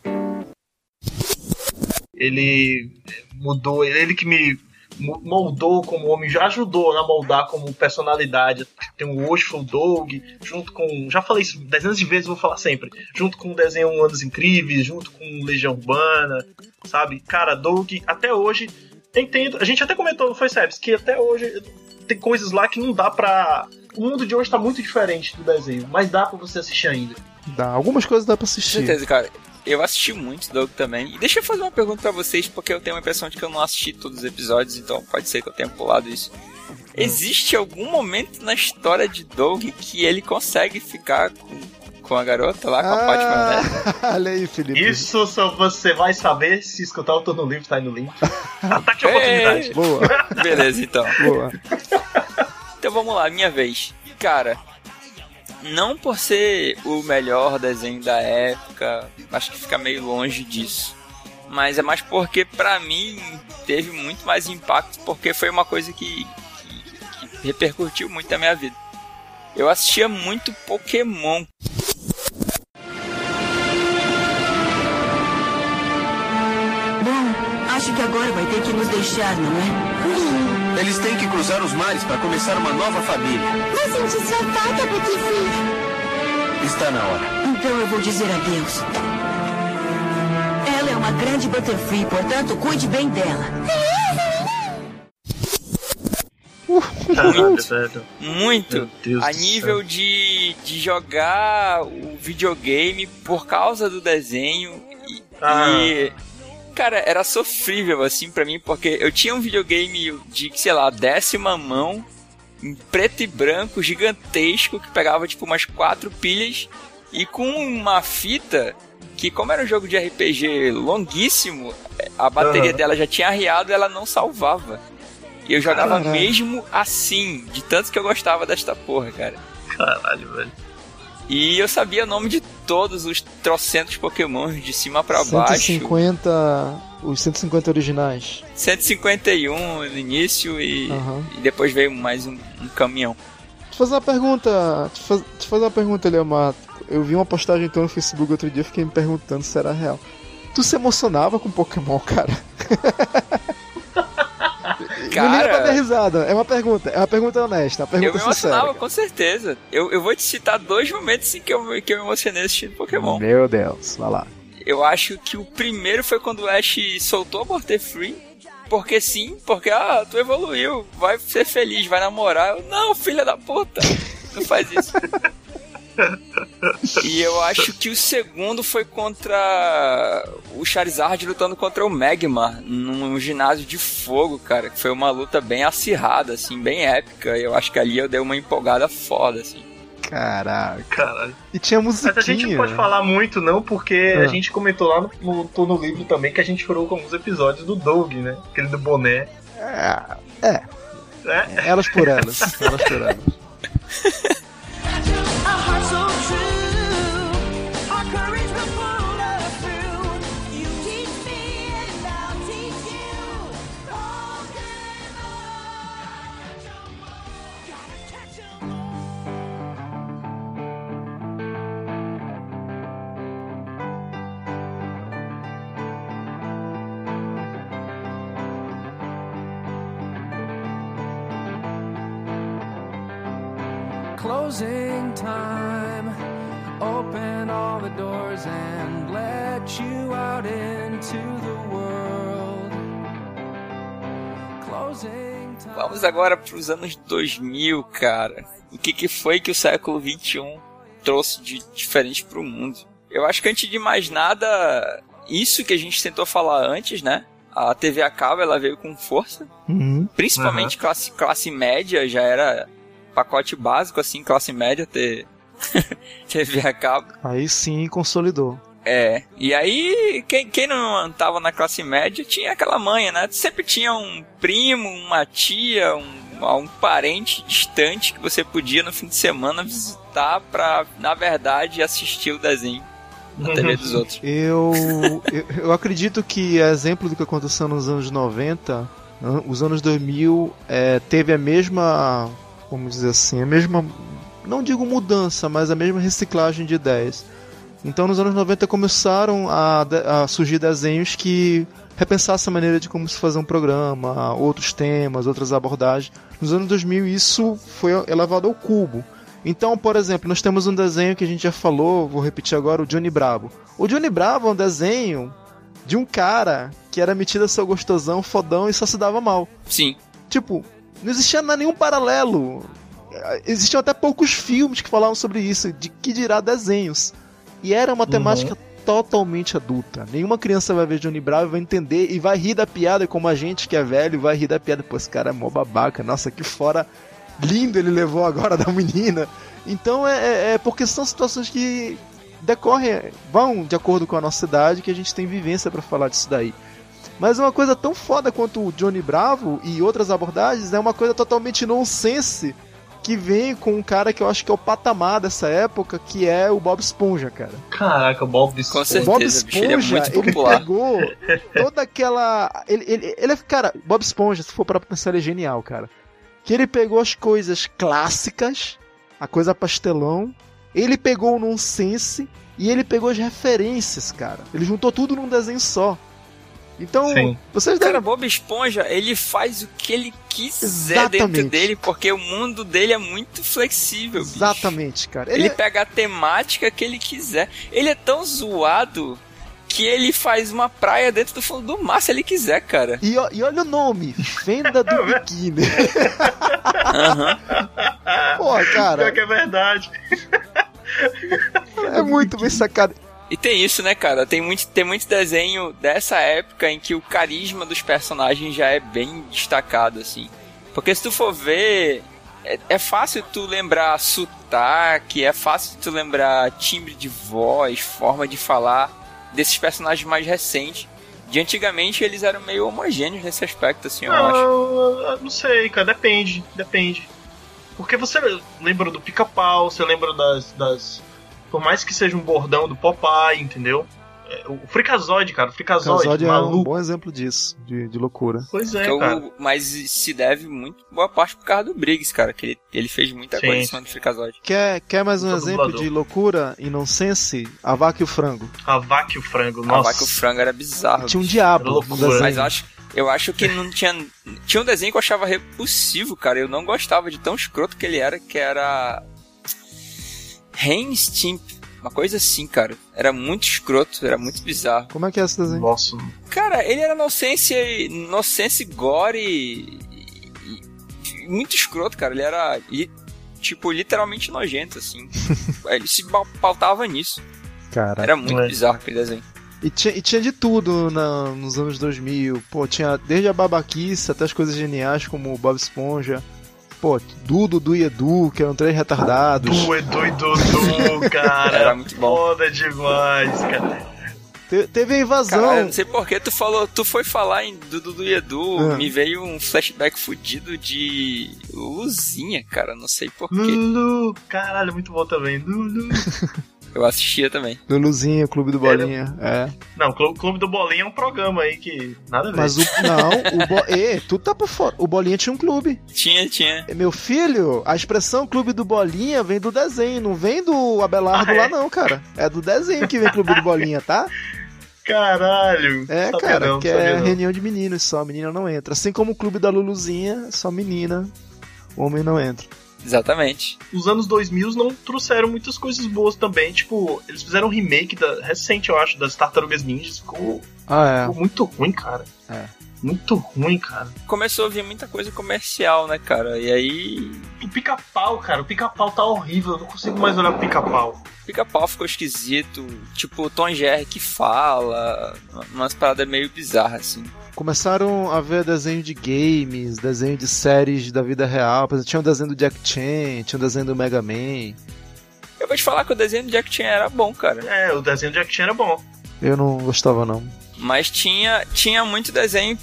ele mudou, ele que me moldou como homem, já ajudou a moldar como personalidade. Tem o Wishful Dog, junto com. Já falei isso dezenas de vezes, vou falar sempre. Junto com o desenho Anos Incríveis, junto com Legião Urbana, sabe? Cara, Dog, até hoje, entendo. A gente até comentou, não foi, Sebs, que até hoje tem coisas lá que não dá pra. O mundo de hoje tá muito diferente do desenho, mas dá pra você assistir ainda. Dá, algumas coisas dá pra Com assistir. certeza, cara. Eu assisti muito Doug também. E deixa eu fazer uma pergunta pra vocês, porque eu tenho a impressão de que eu não assisti todos os episódios, então pode ser que eu tenha pulado isso. Existe algum momento na história de Doug que ele consegue ficar com, com a garota lá, com a Maionese? Ah, olha aí, Felipe. Isso só você vai saber se escutar o Tô no Livro, tá aí no link. Ataque a oportunidade. Boa, Beleza, então. boa. Então vamos lá, minha vez. Cara, não por ser o melhor desenho da época, acho que fica meio longe disso. Mas é mais porque pra mim teve muito mais impacto porque foi uma coisa que, que, que repercutiu muito na minha vida. Eu assistia muito Pokémon. Bom, acho que agora vai ter que nos deixar, não é? Eles têm que cruzar os mares para começar uma nova família. Mas a gente só falta Butterfree. Está na hora. Então eu vou dizer adeus. Ela é uma grande Butterfree, portanto, cuide bem dela. Muito, muito a nível de, de jogar o videogame por causa do desenho e, ah. e cara, era sofrível assim pra mim, porque eu tinha um videogame de, sei lá, décima mão, em preto e branco, gigantesco, que pegava tipo umas quatro pilhas, e com uma fita que, como era um jogo de RPG longuíssimo, a bateria Aham. dela já tinha arriado e ela não salvava. E eu jogava Caralho. mesmo assim, de tanto que eu gostava desta porra, cara. Caralho, velho. E eu sabia o nome de todos os trocentos pokémons de cima pra baixo. 150. Os 150 originais. 151 no início e, Aham. e depois veio mais um, um caminhão. Te fazer uma pergunta. Te, faz, te fazer uma pergunta, Leomar. Eu vi uma postagem então no Facebook outro dia fiquei me perguntando se era real. Tu se emocionava com Pokémon, cara? Não liga pra minha risada. É uma pergunta. É uma pergunta honesta. Uma pergunta eu me sincera. emocionava, com certeza. Eu, eu vou te citar dois momentos em que eu, que eu me emocionei assistindo Pokémon. Meu Deus, vai lá. Eu acho que o primeiro foi quando o Ash soltou a Butterfree. Porque sim, porque ah, tu evoluiu, vai ser feliz, vai namorar. Eu, não, filha da puta, não faz isso. e eu acho que o segundo foi contra o Charizard lutando contra o Magmar num ginásio de fogo, cara. Que foi uma luta bem acirrada, assim, bem épica. E eu acho que ali eu dei uma empolgada foda, assim. Caraca. Caralho. E tinha musiquinha. Mas a gente não pode falar muito, não, porque Ah. a gente comentou lá no, no, tô no livro também que a gente chorou com alguns episódios do Doug, né? Aquele do boné. É. É. É? Elas por elas. Elas por elas. agora para os anos 2000, cara. O que, que foi que o século 21 trouxe de diferente para o mundo? Eu acho que antes de mais nada, isso que a gente tentou falar antes, né? A TV a cabo ela veio com força, Uhum. principalmente classe, classe média, já era pacote básico assim, classe média ter TV a cabo. Aí sim consolidou. É, e aí quem, quem não tava na classe média tinha aquela manha, né? Sempre tinha um primo, uma tia, um, um parente distante que você podia no fim de semana visitar pra, na verdade, assistir o desenho na TV dos outros. Eu, eu, eu acredito que exemplo do que aconteceu nos anos 90, an- os anos 2000 é, teve a mesma, vamos dizer assim, a mesma, não digo mudança, mas a mesma reciclagem de ideias. Então nos anos 90 começaram a, a surgir desenhos que repensassem a maneira de como se fazer um programa, outros temas, outras abordagens. Nos anos 2000 isso foi elevado ao cubo. Então, por exemplo, nós temos um desenho que a gente já falou, vou repetir agora, o Johnny Bravo. O Johnny Bravo é um desenho de um cara que era metido a seu gostosão, fodão e só se dava mal. Sim. Tipo, não existia nenhum paralelo. Existiam até poucos filmes que falavam sobre isso, de que dirá desenhos. E era uma temática totalmente adulta. Nenhuma criança vai ver Johnny Bravo e vai entender e vai rir da piada, como a gente que é velho vai rir da piada. Pô, esse cara é mó babaca, nossa, que fora lindo ele levou agora da menina. Então é, é- é porque são situações que decorrem, vão de acordo com a nossa idade, que a gente tem vivência pra falar disso daí. Mas uma coisa tão foda quanto o Johnny Bravo e outras abordagens é uma coisa totalmente nonsense que vem com um cara que eu acho que é o patamar dessa época, que é o Bob Esponja, cara. Caraca, o Bob Com O Bob certeza, bicho, ele é Esponja, muito ele popular. pegou toda aquela. Ele, ele, ele é. Cara, Bob Esponja, se for para pensar, ele é genial, cara. Que ele pegou as coisas clássicas, a coisa pastelão, ele pegou o nonsense e ele pegou as referências, cara. Ele juntou tudo num desenho só. Então, Sim. vocês Cara, devem. Bob Esponja, ele faz o que ele quiser Exatamente. dentro dele, porque o mundo dele é muito flexível, bicho. Exatamente, cara. Ele, Ele, é- pega a temática que ele quiser. Ele é tão zoado que ele faz uma praia dentro do fundo do mar se ele quiser, cara. E, e olha o nome, Fenda do Biquíni. Aham. Pô, cara, Pior que é verdade. é muito bem sacado. E tem isso, né, cara? Tem muito, tem muito desenho dessa época em que o carisma dos personagens já é bem destacado, assim. Porque se tu for ver, é, é fácil tu lembrar sotaque, é fácil tu lembrar timbre de voz, forma de falar desses personagens mais recentes. De antigamente eles eram meio homogêneos nesse aspecto, assim, eu acho. Não, eu não sei, cara, depende, depende. Porque você lembra do pica-pau, você lembra das, das. Por mais que seja um bordão do Popeye, entendeu? É, O Frikazoid, cara, o Frikazoid, é um bom exemplo disso, de, de loucura. Pois é, eu- cara. mas se deve muito boa parte por causa do Briggs, cara, que ele, ele fez muita Sim. coisa em cima do Freakazoid. Quer, quer mais um exemplo dublador. de loucura e nonsense? A vaca e o frango. A vaca e o frango, A nossa. vaca e o frango era bizarro. Tinha um diabo no desenho. Mas eu acho, eu acho que não tinha. Tinha um desenho que eu achava repulsivo, cara. Eu não gostava de tão escroto que ele era, que era. Rain Stimp. Uma coisa assim, cara. Era muito escroto, era muito bizarro. Como é que é esse desenho? Nossa, Cara, ele era nonsense, nonsense gore. e- e- muito escroto, cara. Ele era. li- tipo, literalmente nojento, assim. ele se pautava nisso. Cara. Era muito É. bizarro aquele desenho. E tinha, e tinha de tudo na- nos anos 2000. Pô, tinha desde a babaquice até as coisas geniais como o Bob Esponja. Pô, Dudu, Dudu e Edu, que eram três retardados. Du, Edu e Dudu, cara. Era muito bom. Foda demais, cara. Te- teve a invasão. Cara, não sei porque tu falou, tu foi falar em Dudu e Edu, Ah. me veio um flashback fudido de Luzinha, cara, não sei porquê. Lulu, caralho, muito bom também. Lulu. Eu assistia também. Luluzinho, Clube do Bolinha. É. Não, o Clube, do Bolinha é um programa aí que nada a ver. Mas o. Não, o. Bo... Ê, tu tá por fora. O Bolinha tinha um clube. Tinha, tinha. Meu filho, a expressão Clube do Bolinha vem do desenho, não vem do Abelardo Ah, é? lá, não, cara. É do desenho que vem Clube do Bolinha, tá? Caralho. É, sabia cara, não, que sabia é não. reunião de meninos só, menina não entra. Assim como o clube da Luluzinha, só menina, homem não entra. Exatamente. Os anos 2000 não trouxeram muitas coisas boas também. Tipo, eles fizeram um remake da, recente, eu acho, das Tartarugas Ninjas. Ficou, Ah, ficou muito ruim, cara. É. Muito ruim, cara. Começou a vir muita coisa comercial, né, cara? E aí. O pica-pau, cara, o pica-pau tá horrível. Eu não consigo mais olhar pro pica-pau. Pica-pau ficou esquisito. Tipo, o Tom Jerry que fala. Umas paradas meio bizarras, assim. Começaram a ver desenho de games, desenho de séries da vida real. Por exemplo, tinha um desenho do Jack Chan, tinha um desenho do Mega Man. Eu vou te falar que o desenho do Jack Chan era bom, cara. É, o desenho do Jack Chan era bom. Eu não gostava, não. Mas tinha, tinha muito desenho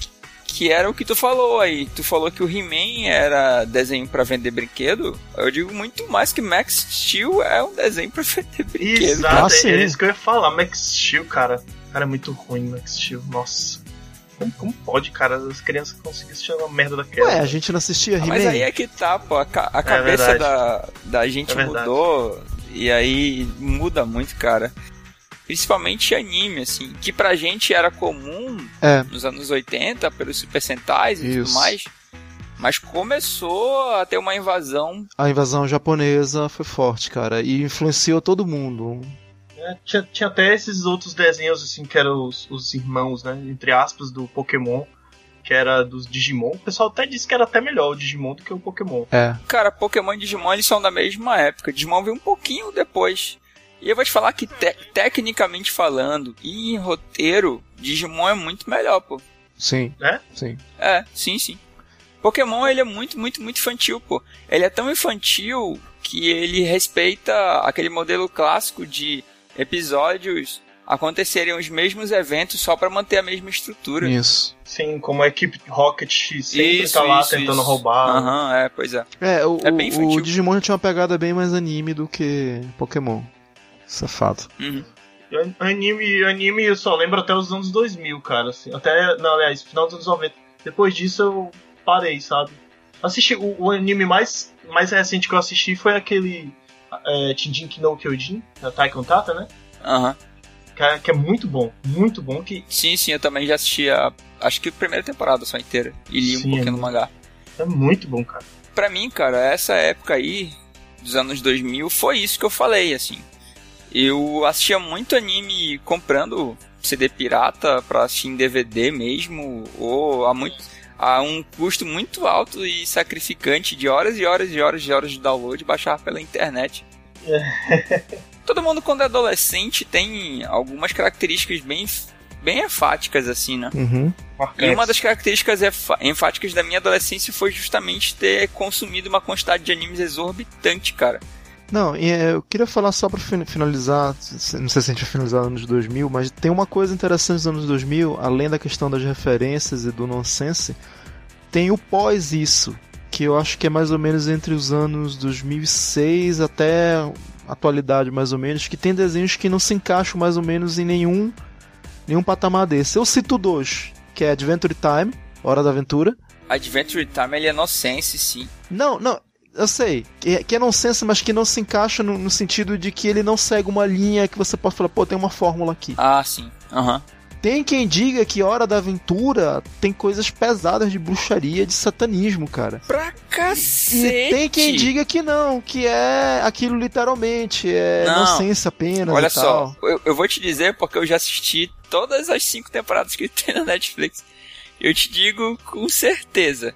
que, era o que tu falou aí. Tu falou que o He-Man era desenho pra vender brinquedo. Eu digo muito mais que Max Steel é um desenho pra vender brinquedo. Exato, Ah, é- é isso que eu ia falar. Max Steel, cara. Cara, é muito ruim, Max Steel. Nossa. Como, como pode, cara? As crianças conseguem assistir uma merda daquela. Ué, a gente não assistia Ah, Mas He-Man? aí é que tá, pô. A, ca- a cabeça verdade. da, da gente É mudou. E aí muda muito, cara. Principalmente anime, assim. Que pra gente era comum É, nos anos 80, pelos Super Sentais e tudo Isso. mais. Mas começou a ter uma invasão a invasão japonesa foi forte, cara, e influenciou todo mundo. É, tinha, tinha até esses outros desenhos, assim, que eram os, os irmãos, né? Entre aspas, do Pokémon. Que era dos Digimon. O pessoal até disse que era até melhor o Digimon do que o Pokémon. É. Cara, Pokémon e Digimon eles são da mesma época. Digimon veio um pouquinho depois. E eu vou te falar que, te- tecnicamente falando, e em roteiro, Digimon é muito melhor, pô. Sim. É? Sim. É, sim, sim. Pokémon, ele é muito, muito, muito infantil, pô. Ele é tão infantil que ele respeita aquele modelo clássico de episódios acontecerem os mesmos eventos só pra manter a mesma estrutura. Isso. Sim, como a equipe Rocket sempre Isso, tá lá isso, tentando isso. roubar. Aham, é, pois é. É, o, É o Digimon tinha uma pegada bem mais anime do que Pokémon. Fato. Uhum. An- Anime, anime eu só lembro até os anos 2000, cara. Assim, até, não, aliás, final dos anos 90. Depois disso eu parei, sabe? Assisti, o, o anime mais, mais recente que eu assisti foi aquele é, Tijinki no Kyojin, da Taikon Tata, né? Aham. Que é, que é muito bom, muito bom. Que Sim, sim, eu também já assisti a. Acho que a primeira temporada só inteira. E li um Sim, pouquinho é no mangá. é muito bom, cara. Pra mim, cara, essa época aí, dos anos 2000, foi isso que eu falei, assim. Eu assistia muito anime comprando CD pirata pra assistir em DVD mesmo, ou a muito a um custo muito alto e sacrificante de horas e horas e horas e horas de download baixar pela internet. Todo mundo quando é adolescente tem algumas características bem bem enfáticas assim, né? Uhum. E uma das características enfáticas da minha adolescência foi justamente ter consumido uma quantidade de animes exorbitante, cara. Não, é, eu queria falar só pra finalizar, não sei se a gente vai finalizar nos anos 2000, mas tem uma coisa interessante nos anos 2000, além da questão das referências e do nonsense, tem o pós isso, que eu acho que é mais ou menos entre os anos 2006 até atualidade mais ou menos, que tem desenhos que não se encaixam mais ou menos em nenhum nenhum patamar desse. Eu cito dois, que é Adventure Time, Hora da Aventura. Adventure Time ele é nonsense, sim. Não, não, eu sei, que é, que é nonsense, mas que não se encaixa no, no, sentido de que ele não segue uma linha que você pode falar, pô, tem uma fórmula aqui. Ah, sim. Aham. Uhum. Tem quem diga que Hora da Aventura tem coisas pesadas de bruxaria, de satanismo, cara. Pra cacete! E tem quem diga que não, que é aquilo literalmente, é não. inocência apenas Olha só, eu, eu, vou te dizer porque eu já assisti todas as cinco temporadas que tem na Netflix. Eu te digo com certeza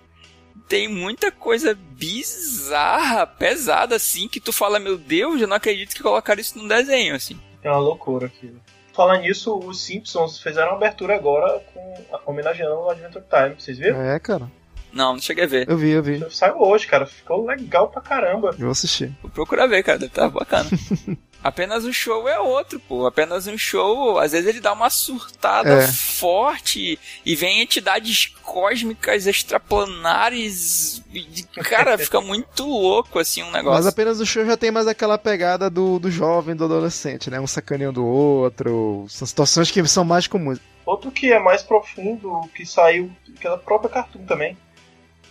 tem muita coisa bizarra, pesada, assim, que tu fala, meu Deus, eu não acredito que colocaram isso num desenho, assim. É uma loucura aquilo. Falando nisso, os Simpsons fizeram uma abertura agora com, homenageando o Adventure Time, vocês viram? É, cara. Não, não cheguei a ver. Eu vi, eu vi. Saiu hoje, cara. Ficou legal pra caramba. Eu assisti. Vou procurar ver, cara. Deve estar bacana. Apenas um show é outro, pô. Apenas um show, às vezes ele dá uma surtada é. forte e vem entidades cósmicas extraplanares. E, cara, fica muito louco assim um negócio. Mas apenas o show já tem mais aquela pegada do, do jovem, do adolescente, né? Um sacaneando do outro. São situações que são mais comuns. Outro que é mais profundo, que saiu pela própria Cartoon também,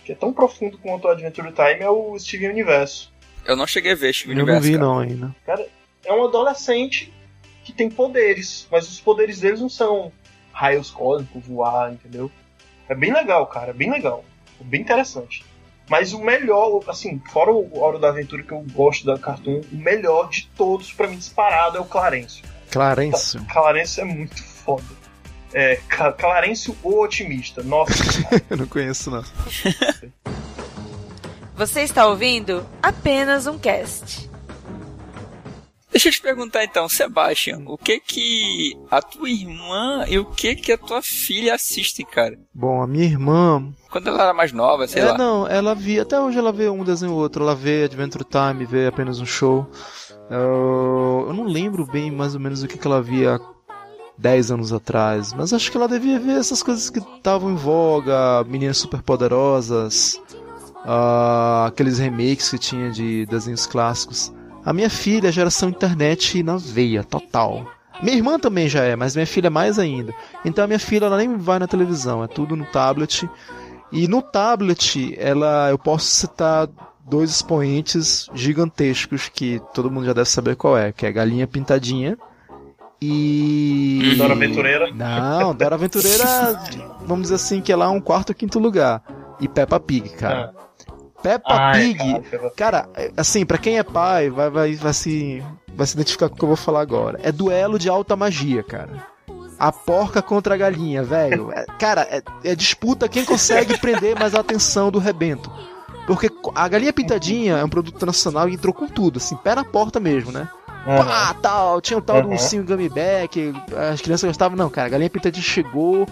que é tão profundo quanto o Adventure Time, é o Steven Universo. Eu não cheguei a ver Steven Universo. Eu não vi cara. não ainda. Cara, é um adolescente que tem poderes, mas os poderes deles não são raios cósmicos, voar, entendeu? É bem legal, cara, é bem legal. É bem interessante. Mas o melhor, assim, fora o Hora da Aventura que eu gosto da Cartoon, o melhor de todos, para mim, disparado, é o Clarencio. Clarencio? Tá, Clarencio é muito foda. É, Clarencio o Otimista. Nossa. eu não conheço, não. Você está ouvindo apenas um cast. Deixa eu te perguntar então, Sebastian, o que que a tua irmã e o que que a tua filha assistem, cara? Bom, a minha irmã. Quando ela era mais nova, sei é, lá. Não, ela via. Até hoje ela vê um desenho ou outro. Ela vê Adventure Time, vê apenas um show. Eu, eu não lembro bem mais ou menos o que, que ela via 10 anos atrás, mas acho que ela devia ver essas coisas que estavam em voga, Meninas Superpoderosas, uh, aqueles remakes que tinha de desenhos clássicos. A minha filha, geração internet na veia, total. Minha irmã também já é, mas minha filha mais ainda. Então a minha filha ela nem vai na televisão, é tudo no tablet. E no tablet, ela eu posso citar dois expoentes gigantescos que todo mundo já deve saber qual é, que é Galinha Pintadinha e Dora Aventureira. Não, Dora Aventureira, vamos dizer assim, que é lá um quarto ou quinto lugar. E Peppa Pig, cara. Ah. Peppa Ai, Pig, cara, assim, para quem é pai, vai, vai, vai, se, vai se identificar com o que eu vou falar agora. É duelo de alta magia, cara. A porca contra a galinha, velho. É, cara, é, é disputa quem consegue prender mais a atenção do rebento. Porque a galinha pintadinha é um produto nacional e entrou com tudo, assim, pé na porta mesmo, né? Uhum. Pá, tal, tinha o tal uhum. do ursinho Gummy Bear, as crianças gostavam, não, cara, a galinha pintadinha chegou,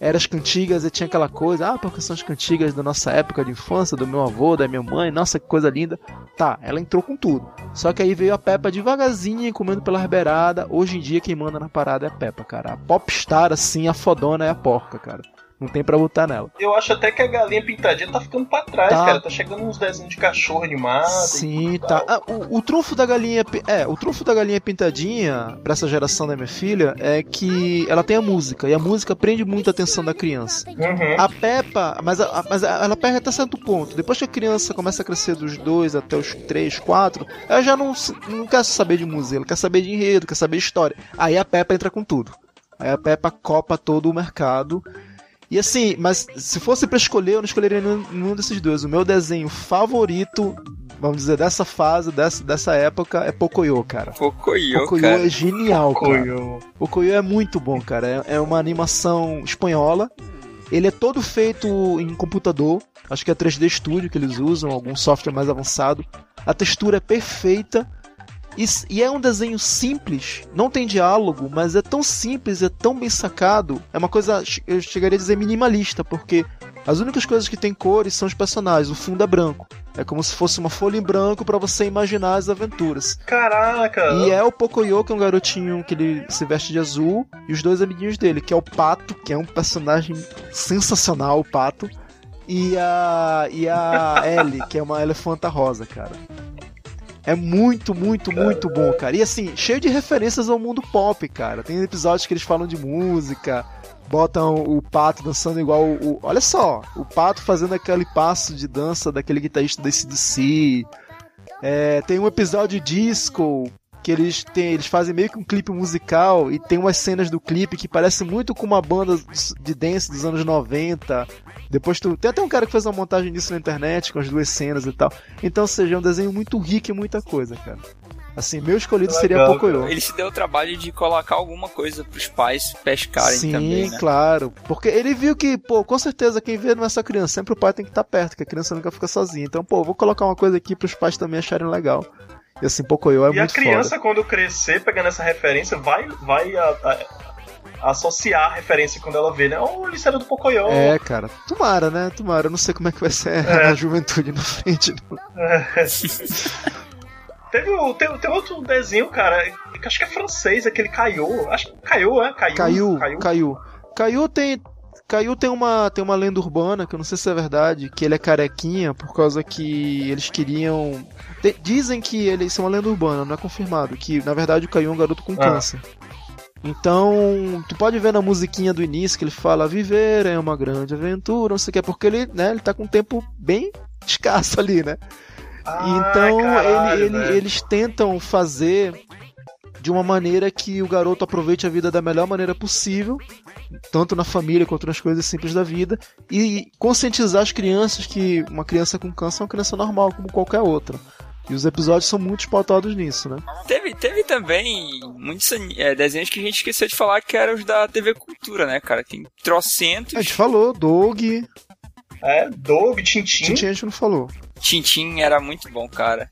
eram as cantigas e tinha aquela coisa, ah, porque são as cantigas da nossa época de infância, do meu avô, da minha mãe, nossa, que coisa linda. Tá, ela entrou com tudo. Só que aí veio a Peppa devagarzinho, comendo pela beirada. Hoje em dia quem manda na parada é a Peppa, cara. A popstar, assim, a fodona é a porca, cara. Não tem pra botar nela. Eu acho até que a galinha pintadinha tá ficando pra trás, tá. cara. Tá chegando uns desenhos de cachorro animado. Sim, tá. Ah, o, o, trunfo da galinha. É, o trunfo da galinha pintadinha, pra essa geração da minha filha, é que ela tem a música. E a música prende muito a atenção da criança. Uhum. A Peppa, mas, a, mas a, ela perde até certo ponto. Depois que a criança começa a crescer dos dois até os três, quatro, ela já não, não quer saber de música, ela quer saber de enredo, quer saber de história. Aí a Peppa entra com tudo. Aí a Peppa copa todo o mercado e assim, mas se fosse para escolher, eu não escolheria nenhum, nenhum desses dois. O meu desenho favorito vamos dizer, dessa fase, dessa, dessa época, é Pocoyo, cara. Pocoyo, Pocoyo cara. é genial, Pocoyo. cara. Pocoyo é muito bom, cara. É, é uma animação espanhola. Ele é todo feito em computador. Acho que é 3D Studio que eles usam, algum software mais avançado. A textura é perfeita. E, e é um desenho simples, não tem diálogo, mas é tão simples, é tão bem sacado. É uma coisa, eu chegaria a dizer minimalista, porque as únicas coisas que tem cores são os personagens, o fundo é branco. É como se fosse uma folha em branco para você imaginar as aventuras. Caraca! E é o Pocoyo, que é um garotinho que ele se veste de azul, e os dois amiguinhos dele, que é o Pato, que é um personagem sensacional, o Pato, e a, e a Ellie, que é uma elefanta rosa, cara. É muito, muito, muito bom, cara. E assim, cheio de referências ao mundo pop, cara. Tem episódios que eles falam de música, botam o pato dançando igual o. olha só, o pato fazendo aquele passo de dança daquele guitarrista da CDC. É, tem um episódio disco que eles têm, eles fazem meio que um clipe musical e tem umas cenas do clipe que parecem muito com uma banda de dance dos anos 90. Depois tu, tem até um cara que fez uma montagem disso na internet com as duas cenas e tal. Então, ou seja, é um desenho muito rico e muita coisa, cara. Assim, meu escolhido seria Legal, Pocoyo. Ele se deu o trabalho de colocar alguma coisa pros pais pescarem Sim, também, né? claro. Porque ele viu que, pô, com certeza quem vê não é só criança, sempre o pai tem que estar perto, que a criança nunca fica sozinha. Então, pô, vou colocar uma coisa aqui pros pais também acharem legal. E assim, Pocoyo é e a muito criança, foda. quando crescer, pegando essa referência, vai, vai a- a- associar a referência quando ela vê, né? Oh, era do Pocoyo. É, cara. Tomara, né? Tomara. Eu não sei como é que vai ser É. a juventude na frente. não. Teve, o- tem, outro desenho, cara, acho que é francês, aquele Caiu. Acho que Caiu, é? Caiu. caiu. Caiu tem. Caiu tem uma, tem uma lenda urbana, que eu não sei se é verdade, que ele é carequinha por causa que eles queriam. Te- Dizem que ele. Isso é uma lenda urbana, não é confirmado. Que na verdade o Caiu é um garoto com Ah. câncer. Então, tu pode ver na musiquinha do início que ele fala: Viver é uma grande aventura, não sei o que, porque ele, né, ele tá com um tempo bem escasso ali, né? então, caralho, ele- ele- eles tentam fazer de uma maneira que o garoto aproveite a vida da melhor maneira possível, tanto na família quanto nas coisas simples da vida, e conscientizar as crianças que uma criança com câncer é uma criança normal, como qualquer outra. E os episódios são muito pautados nisso, né? Teve, teve também muitos é, desenhos que a gente esqueceu de falar que eram os da TV Cultura, né, cara? Tem trocentos. A gente falou, Doug. É, Doug, Tintin. Tintin a gente não falou. Tintin era muito bom, cara.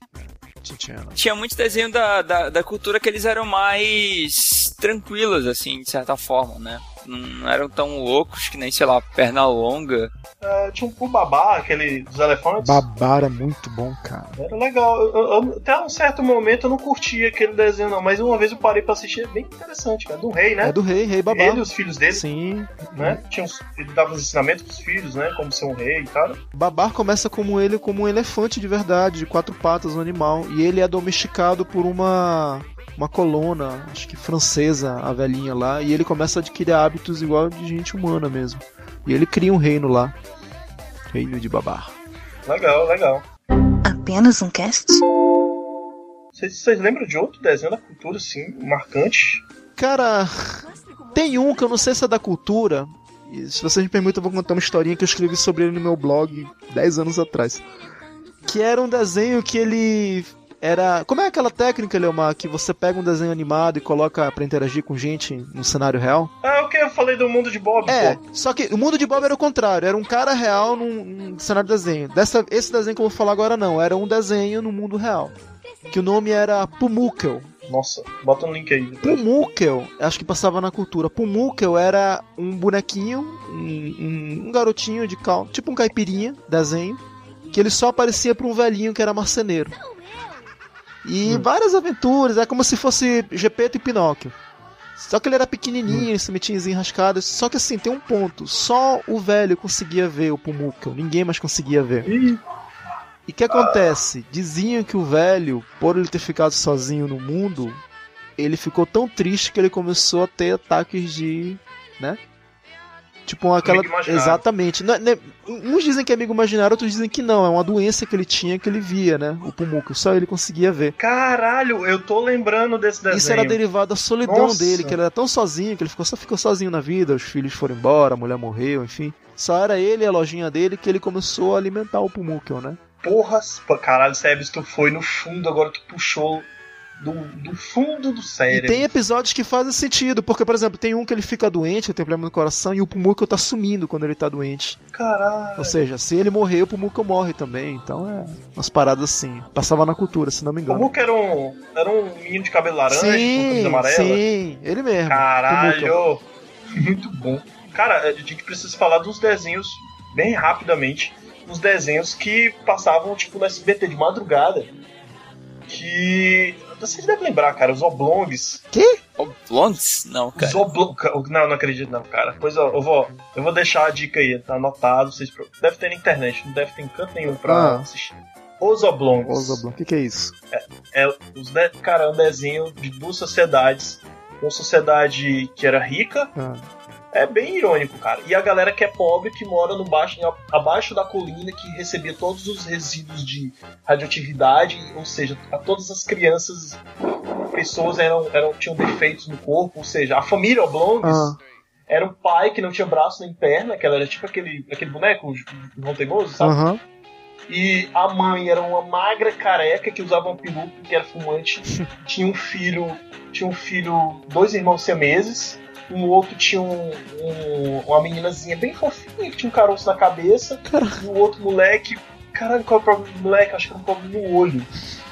Era. Tinha muito desenho da, da, da cultura que eles eram mais tranquilos, assim, de certa forma, né? Não, eram tão loucos que nem, sei lá, perna longa. É, tinha um Babá, aquele dos elefantes. Babara é muito bom, cara. Era legal. Eu- eu- eu- até um certo momento eu não curtia aquele desenho, não. Mas uma vez eu parei pra assistir, é bem interessante, cara. Do rei, né? É do rei, rei Babá. Ele e os filhos dele. Sim. Né? Tinha uns- ele dava os ensinamentos pros filhos, né? Como ser um rei e tal. Babar começa como ele, como um elefante de verdade, de quatro patas, um animal. E ele é domesticado por uma uma colona, acho que francesa, a velhinha lá. E ele começa a adquirir hábitos igual de gente humana mesmo. E ele cria um reino lá. Reino de Babar. Legal, legal. Apenas um cast? Vocês, vocês lembram de outro desenho da cultura, assim, marcante? Cara, tem um que eu não sei se é da cultura. E se vocês me permitem, eu vou contar uma historinha que eu escrevi sobre ele no meu blog 10 anos atrás. Que era um desenho que ele era. Como é aquela técnica, Leomar, que você pega um desenho animado e coloca pra interagir com gente no cenário real? Ah, o que eu falei do mundo de Bob, É, pô. só que o mundo de Bob era o contrário, era um cara real num, num cenário de desenho. Dessa, esse desenho que eu vou falar agora não, era um desenho no mundo real. Que o nome era Pumuckl. Nossa, bota um link aí. Pumuckl, acho que passava na cultura. Pumuckl era um bonequinho, um, um- um garotinho de cal, tipo um caipirinha, desenho, que ele só aparecia pra um velhinho que era marceneiro. E várias aventuras, é como se fosse Gepeto e Pinóquio. Só que ele era pequenininho, ele se metia em enrascadas. Só que assim, tem um ponto. Só o velho conseguia ver o Pumuckl. Ninguém mais conseguia ver. E o que acontece? Diziam que o velho, por ele ter ficado sozinho no mundo, ele ficou tão triste que ele começou a ter ataques de. né? Tipo aquela. Exatamente. Não é- não é- Uns dizem que é amigo imaginário, outros dizem que não. É uma doença que ele tinha que ele via, né? O Pumuckl. Só ele conseguia ver. Caralho, eu tô lembrando desse desenho. Isso era derivado da solidão Nossa. dele, que ele era tão sozinho, que ele ficou, só ficou sozinho na vida, os filhos foram embora, a mulher morreu, enfim. Só era ele e a lojinha dele que ele começou a alimentar o Pumuckl, né? Porra, caralho, Sebes, tu foi no fundo, agora tu puxou do, do fundo do E cérebro. tem episódios que fazem sentido, porque, por exemplo, tem um que ele fica doente, ele tem problema no coração, e o Pumuckle tá sumindo quando ele tá doente. Caralho. Ou seja, se ele morrer, o Pumuckle morre também. Então é umas paradas assim. Passava na cultura, se não me O engano. Hulk era um, era um menino de cabelo laranja com camisa Sim, amarela. sim, ele mesmo. Caralho! Muito bom. Cara, a gente precisa falar dos desenhos bem rapidamente. Uns desenhos que passavam, tipo, no SBT de madrugada. Que. Vocês devem lembrar, cara, os oblongs. Que? Oblongs? Não, cara. Os oblong... Não, não acredito não, cara. Pois ó, eu vou, eu vou deixar a dica aí, tá anotado. Vocês... Deve ter na internet, não deve ter em canto nenhum pra Ah. assistir. Os oblongs. Os Oblong, o que, que é isso? É, os de... Cara, é um desenho de duas sociedades. Uma sociedade que era rica Ah. É bem irônico, cara. E a galera que é pobre, que mora no baixo, abaixo da colina, que recebia todos os resíduos de radioatividade, ou seja, a todas as crianças, pessoas eram, eram, tinham defeitos no corpo, ou seja, a família Oblongs Ah. era um pai que não tinha braço nem perna, que ela era tipo aquele, aquele boneco, o João Teimoso, sabe? Aham. E a mãe era uma magra careca que usava um peruca, que era fumante. tinha um filho, tinha um filho, dois irmãos siameses. Um outro tinha um, um- uma meninazinha bem fofinha que tinha um caroço na cabeça. E o outro moleque, caralho, qual é o problema do moleque? Acho que era um problema no olho.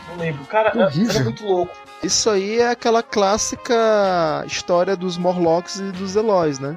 Não lembro. Cara, era, era muito louco. Isso aí é aquela clássica história dos Morlocks e dos Eloys, né?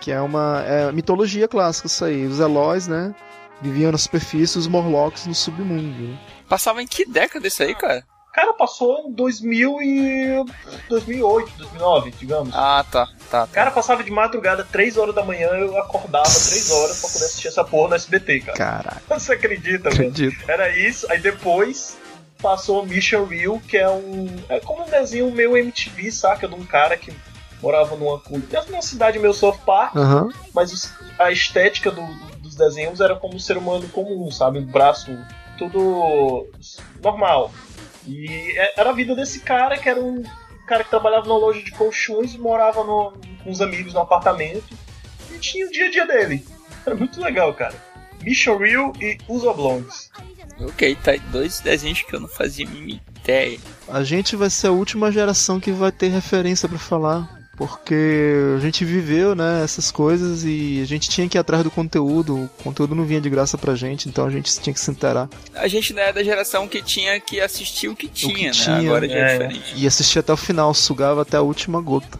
Que é uma é mitologia clássica isso aí. Os Eloys, né? Viviam na superfície, os Morlocks no submundo. Passava em que década isso aí, cara? Cara, passou em 2000 e 2008, 2009, digamos. Ah, tá, tá. Cara, passava de madrugada, 3 horas da manhã, eu acordava 3 horas pra poder assistir essa porra no SBT, cara. Caraca. Você acredita, Acredito. velho? Era isso, aí depois passou Mission Real, que é um. É como um desenho meio MTV, saca? De um cara que morava numa, numa cidade meio South Park, Aham. mas a estética do- dos desenhos era como um ser humano comum, sabe? Um braço tudo normal. E é- era a vida desse cara, que era um cara que trabalhava numa loja de colchões e morava no- com os amigos no apartamento. E tinha o dia a dia dele. Era muito legal, cara. Mission Real e Os Oblongs. Ok, tá aí dois desenhos que eu não fazia mínima ideia. A gente vai ser a última geração que vai ter referência pra falar. Porque a gente viveu, né, essas coisas e a gente tinha que ir atrás do conteúdo. O conteúdo não vinha de graça pra gente, então a gente tinha que se inteirar. A gente não é da geração que tinha que assistir o que tinha, o que né? tinha. Agora já é, é, diferente. E assistia até o final, sugava até a última gota.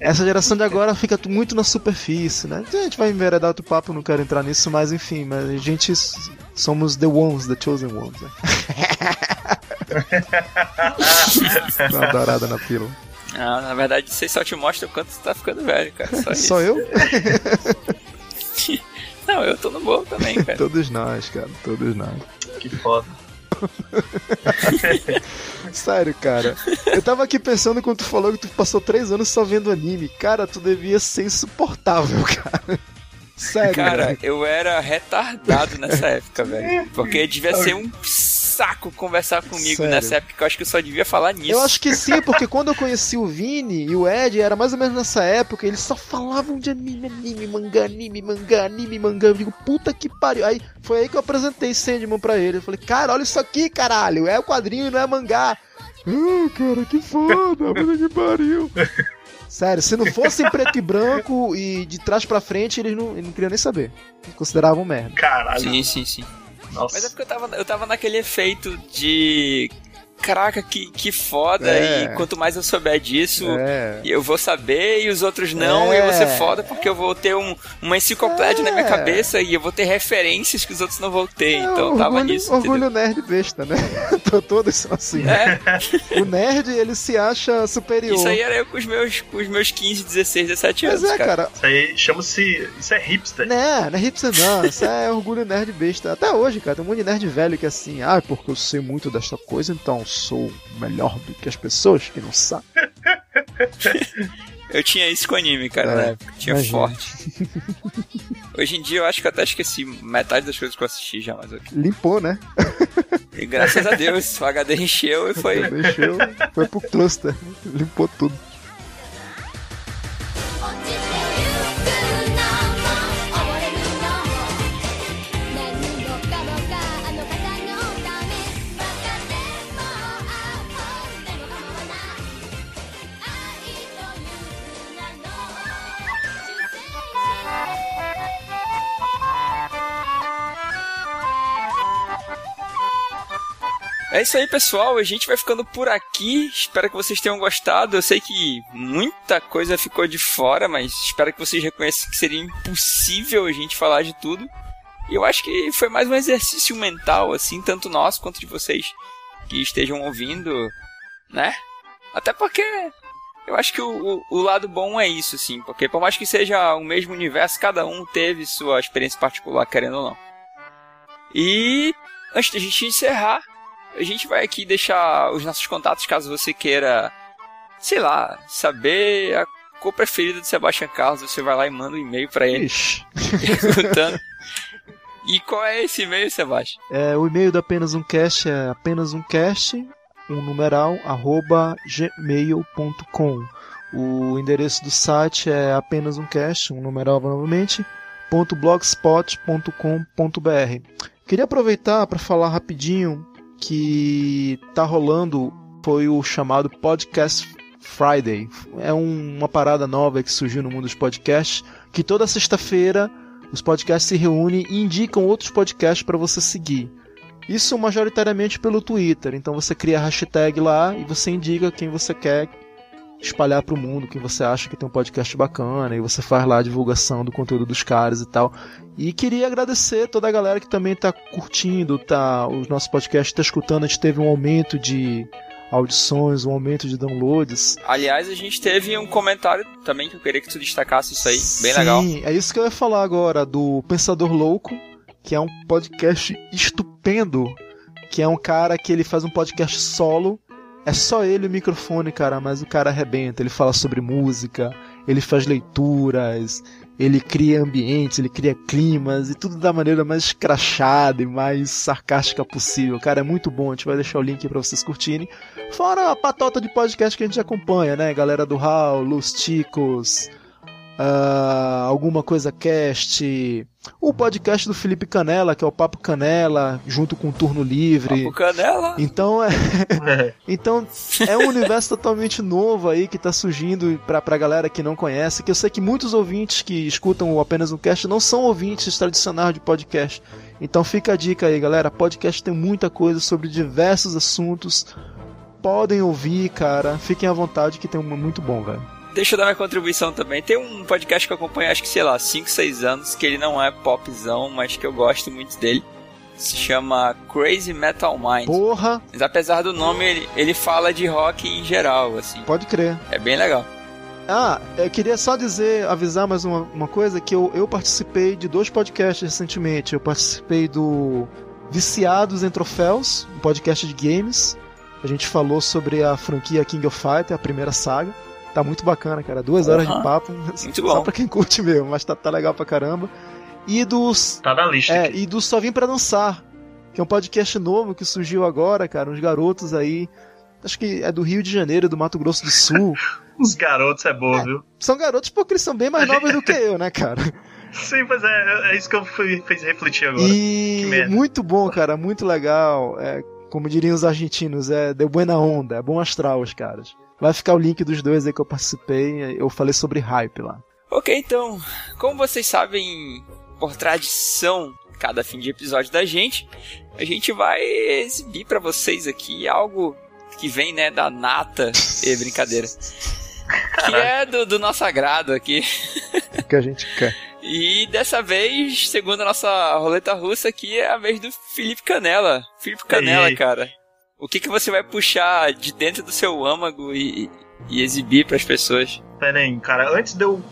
Essa geração de agora fica muito na superfície, né? A gente vai enveredar outro papo, não quero entrar nisso, mas enfim, mas a gente somos the ones, the chosen ones, né? Dá uma dourada na pílula. Ah, na verdade, aí só te mostra o quanto você tá ficando velho, cara. Só, isso. Só eu? Não, eu tô no bolo também, cara. Todos nós, cara, todos nós. Que foda. Sério, cara. Eu tava aqui pensando quando tu falou que tu passou três anos só vendo anime. Cara, tu devia ser insuportável, cara. Sério. Cara, velho. eu era retardado nessa época, velho. Porque devia ser um saco conversar comigo Sério. nessa época. Eu acho que eu só devia falar nisso. Eu acho que sim, porque quando eu conheci o Vini e o Ed, era mais ou menos nessa época, eles só falavam de anime, anime, mangá, anime, mangá, anime, mangá. Eu digo, puta que pariu. Aí foi aí que eu apresentei Sandman pra ele. Eu falei, cara, olha isso aqui, caralho. É o quadrinho, não é mangá. Ah, cara, que foda, puta que pariu. Sério, se não fosse em preto e branco e de trás pra frente, eles não, eles não queriam nem saber. Eles consideravam merda. Caralho. Sim, sim, sim. Nossa. Mas é porque eu tava, eu tava naquele efeito de. Caraca, que, que foda, É. e quanto mais eu souber disso, É. eu vou saber e os outros não, É. e eu vou ser foda porque eu vou ter um, uma enciclopédia na minha É. cabeça e eu vou ter referências que os outros não vão ter, então eu tava orgulho, nisso. entendeu? orgulho nerd besta, né? Tô todos são assim. É. O nerd, ele se acha superior. Isso aí era eu com os meus, com os meus 15, 16, 17 Mas anos. é, cara. Isso aí chama-se. Isso é hipster. Né, não é hipster não, isso é orgulho nerd besta. Até hoje, cara, tem um monte de nerd velho que é assim, ah, porque eu sei muito desta coisa, então sou melhor do que as pessoas que não sabem. Eu tinha isso com anime, cara, É, na época. Tinha imagino. forte. Hoje em dia eu acho que eu até esqueci metade das coisas que eu assisti já, mas eu... Limpou, né? E graças a Deus, o HD encheu e foi. Deixou, foi pro cluster, limpou tudo. É isso aí, pessoal. A gente vai ficando por aqui. Espero que vocês tenham gostado. Eu sei que muita coisa ficou de fora, mas espero que vocês reconheçam que seria impossível a gente falar de tudo. E eu acho que foi mais um exercício mental, assim, tanto nosso quanto de vocês que estejam ouvindo, né? Até porque eu acho que o, o, o, lado bom é isso, assim, porque por mais que seja o mesmo universo, cada um teve sua experiência particular, querendo ou não. E antes da gente encerrar, a gente vai aqui deixar os nossos contatos caso você queira, sei lá, saber a cor preferida do Sebastian Carlos. Você vai lá e manda um e-mail para ele perguntando. E qual é esse e-mail, Sebastião? É, o e-mail do Apenas Um Cast é apenas um cast, um numeral, arroba gmail.com. O endereço do site é apenas um cast, um numeral novamente, .blogspot.com.br. Queria aproveitar para falar rapidinho que tá rolando foi o chamado Podcast Friday. É um, uma parada nova que surgiu no mundo dos podcasts, que toda sexta-feira os podcasts se reúnem e indicam outros podcasts para você seguir. Isso majoritariamente pelo Twitter. Então você cria a hashtag lá e você indica quem você quer espalhar para o mundo, quem você acha que tem um podcast bacana, e você faz lá a divulgação do conteúdo dos caras e tal. E queria agradecer toda a galera que também está curtindo, tá, os nossos podcasts, está escutando, a gente teve um aumento de audições, um aumento de downloads. Aliás, a gente teve um comentário também que eu queria que tu destacasse isso aí, bem Sim, legal. Sim, é isso que eu ia falar agora, do Pensador Louco, que é um podcast estupendo, que é um cara que ele faz um podcast solo, é só ele o microfone, cara, mas o cara arrebenta, ele fala sobre música, ele faz leituras, ele cria ambientes, ele cria climas e tudo da maneira mais escrachada e mais sarcástica possível. Cara, é muito bom. A gente vai deixar o link para vocês curtirem. Fora a patota de podcast que a gente acompanha, né? Galera do Hall, Los Ticos, uh, alguma coisa cast, o podcast do Felipe Canela, que é o Papo Canela, junto com o Turno Livre. Papo Canela. Então é, é. então é um universo totalmente novo aí que tá surgindo pra, pra galera que não conhece, que eu sei que muitos ouvintes que escutam apenas um cast não são ouvintes tradicionais de podcast. Então fica a dica aí, galera, podcast tem muita coisa sobre diversos assuntos. Podem ouvir, cara. Fiquem à vontade que tem um muito bom, velho deixa eu dar minha contribuição também. Tem um podcast que eu acompanho, acho que, sei lá, 5, 6 anos, que ele não é popzão, mas que eu gosto muito dele. Se chama Crazy Metal Mind. Porra! Mas apesar do nome, ele, ele fala de rock em geral, assim. Pode crer. É bem legal. Ah, eu queria só dizer, avisar mais uma, uma coisa, que eu, eu participei de dois podcasts recentemente. Eu participei do Viciados em Troféus, um podcast de games. A gente falou sobre a franquia King of Fighters, a primeira saga. Tá muito bacana, cara. Duas horas de papo. Muito bom. Só pra quem curte mesmo, mas tá, tá legal pra caramba. E dos. Tá na lista. É, aqui. e do Só Vim Pra Dançar, que é um podcast novo que surgiu agora, cara. Uns garotos aí. Acho que é do Rio de Janeiro, do Mato Grosso do Sul. Os garotos é bom, é, viu? São garotos porque eles são bem mais novos do que eu, né, cara? Sim, pois é, é isso que eu fui, fiz refletir agora. E muito bom, cara, muito legal. É, como diriam os argentinos, é de buena onda, é bom astral os caras. Vai ficar o link dos dois aí que eu participei. Eu falei sobre hype lá. Ok, então, como vocês sabem, por tradição, cada fim de episódio da gente, a gente vai exibir para vocês aqui algo que vem, né, da nata. e brincadeira. que é do, do nosso agrado aqui. que a gente quer. E dessa vez, segundo a nossa roleta russa aqui, é a vez do Felipe Canela. Felipe Canela, cara. O que, que você vai puxar de dentro do seu âmago e, e exibir para as pessoas? Pera aí, cara, antes de eu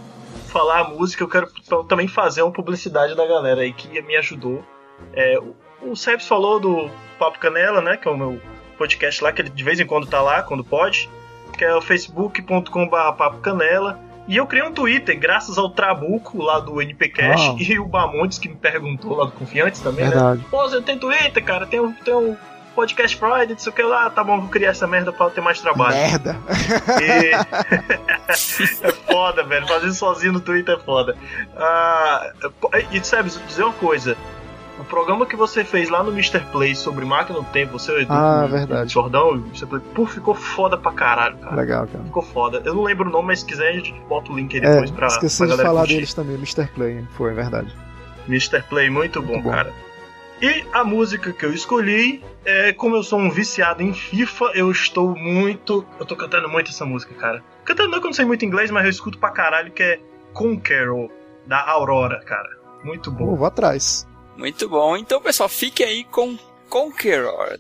falar a música, eu quero também fazer uma publicidade da galera aí que me ajudou. É, o Sebs falou do Papo Canela, né? Que é o meu podcast lá, que ele de vez em quando tá lá, quando pode. Que é o facebook.com.br Papo Canela. E eu criei um Twitter, graças ao Trabuco lá do NPcast oh. e o Bamontes que me perguntou lá do Confiantes também, né? Verdade. né? Pô, você tem Twitter, cara? Tem um, tem um podcast Friday, não sei o que lá, tá bom, vou criar essa merda pra eu ter mais trabalho. Merda! E... é foda, velho. Fazer sozinho no Twitter é foda. Ah, e sabe, dizer uma coisa. O programa que você fez lá no Mr. Play sobre máquina do tempo, você ah, do, verdade. Jordão, Mr. Play, pô, ficou foda pra caralho, cara. Legal, cara. Ficou foda. Eu não lembro o nome, mas se quiser a gente bota o link aí depois é, pra. Esqueci pra de falar curtir. deles também, Mr. Play, foi, é verdade. Mr. Play, muito, muito bom, bom, cara. E a música que eu escolhi é, como eu sou um viciado em FIFA, eu estou muito. Eu tô cantando muito essa música, cara. Cantando não que eu não sei muito inglês, mas eu escuto pra caralho, que é Conqueror, da Aurora, cara. Muito bom. Pô, vou atrás. Muito bom. Então, pessoal, fique aí com Conqueror.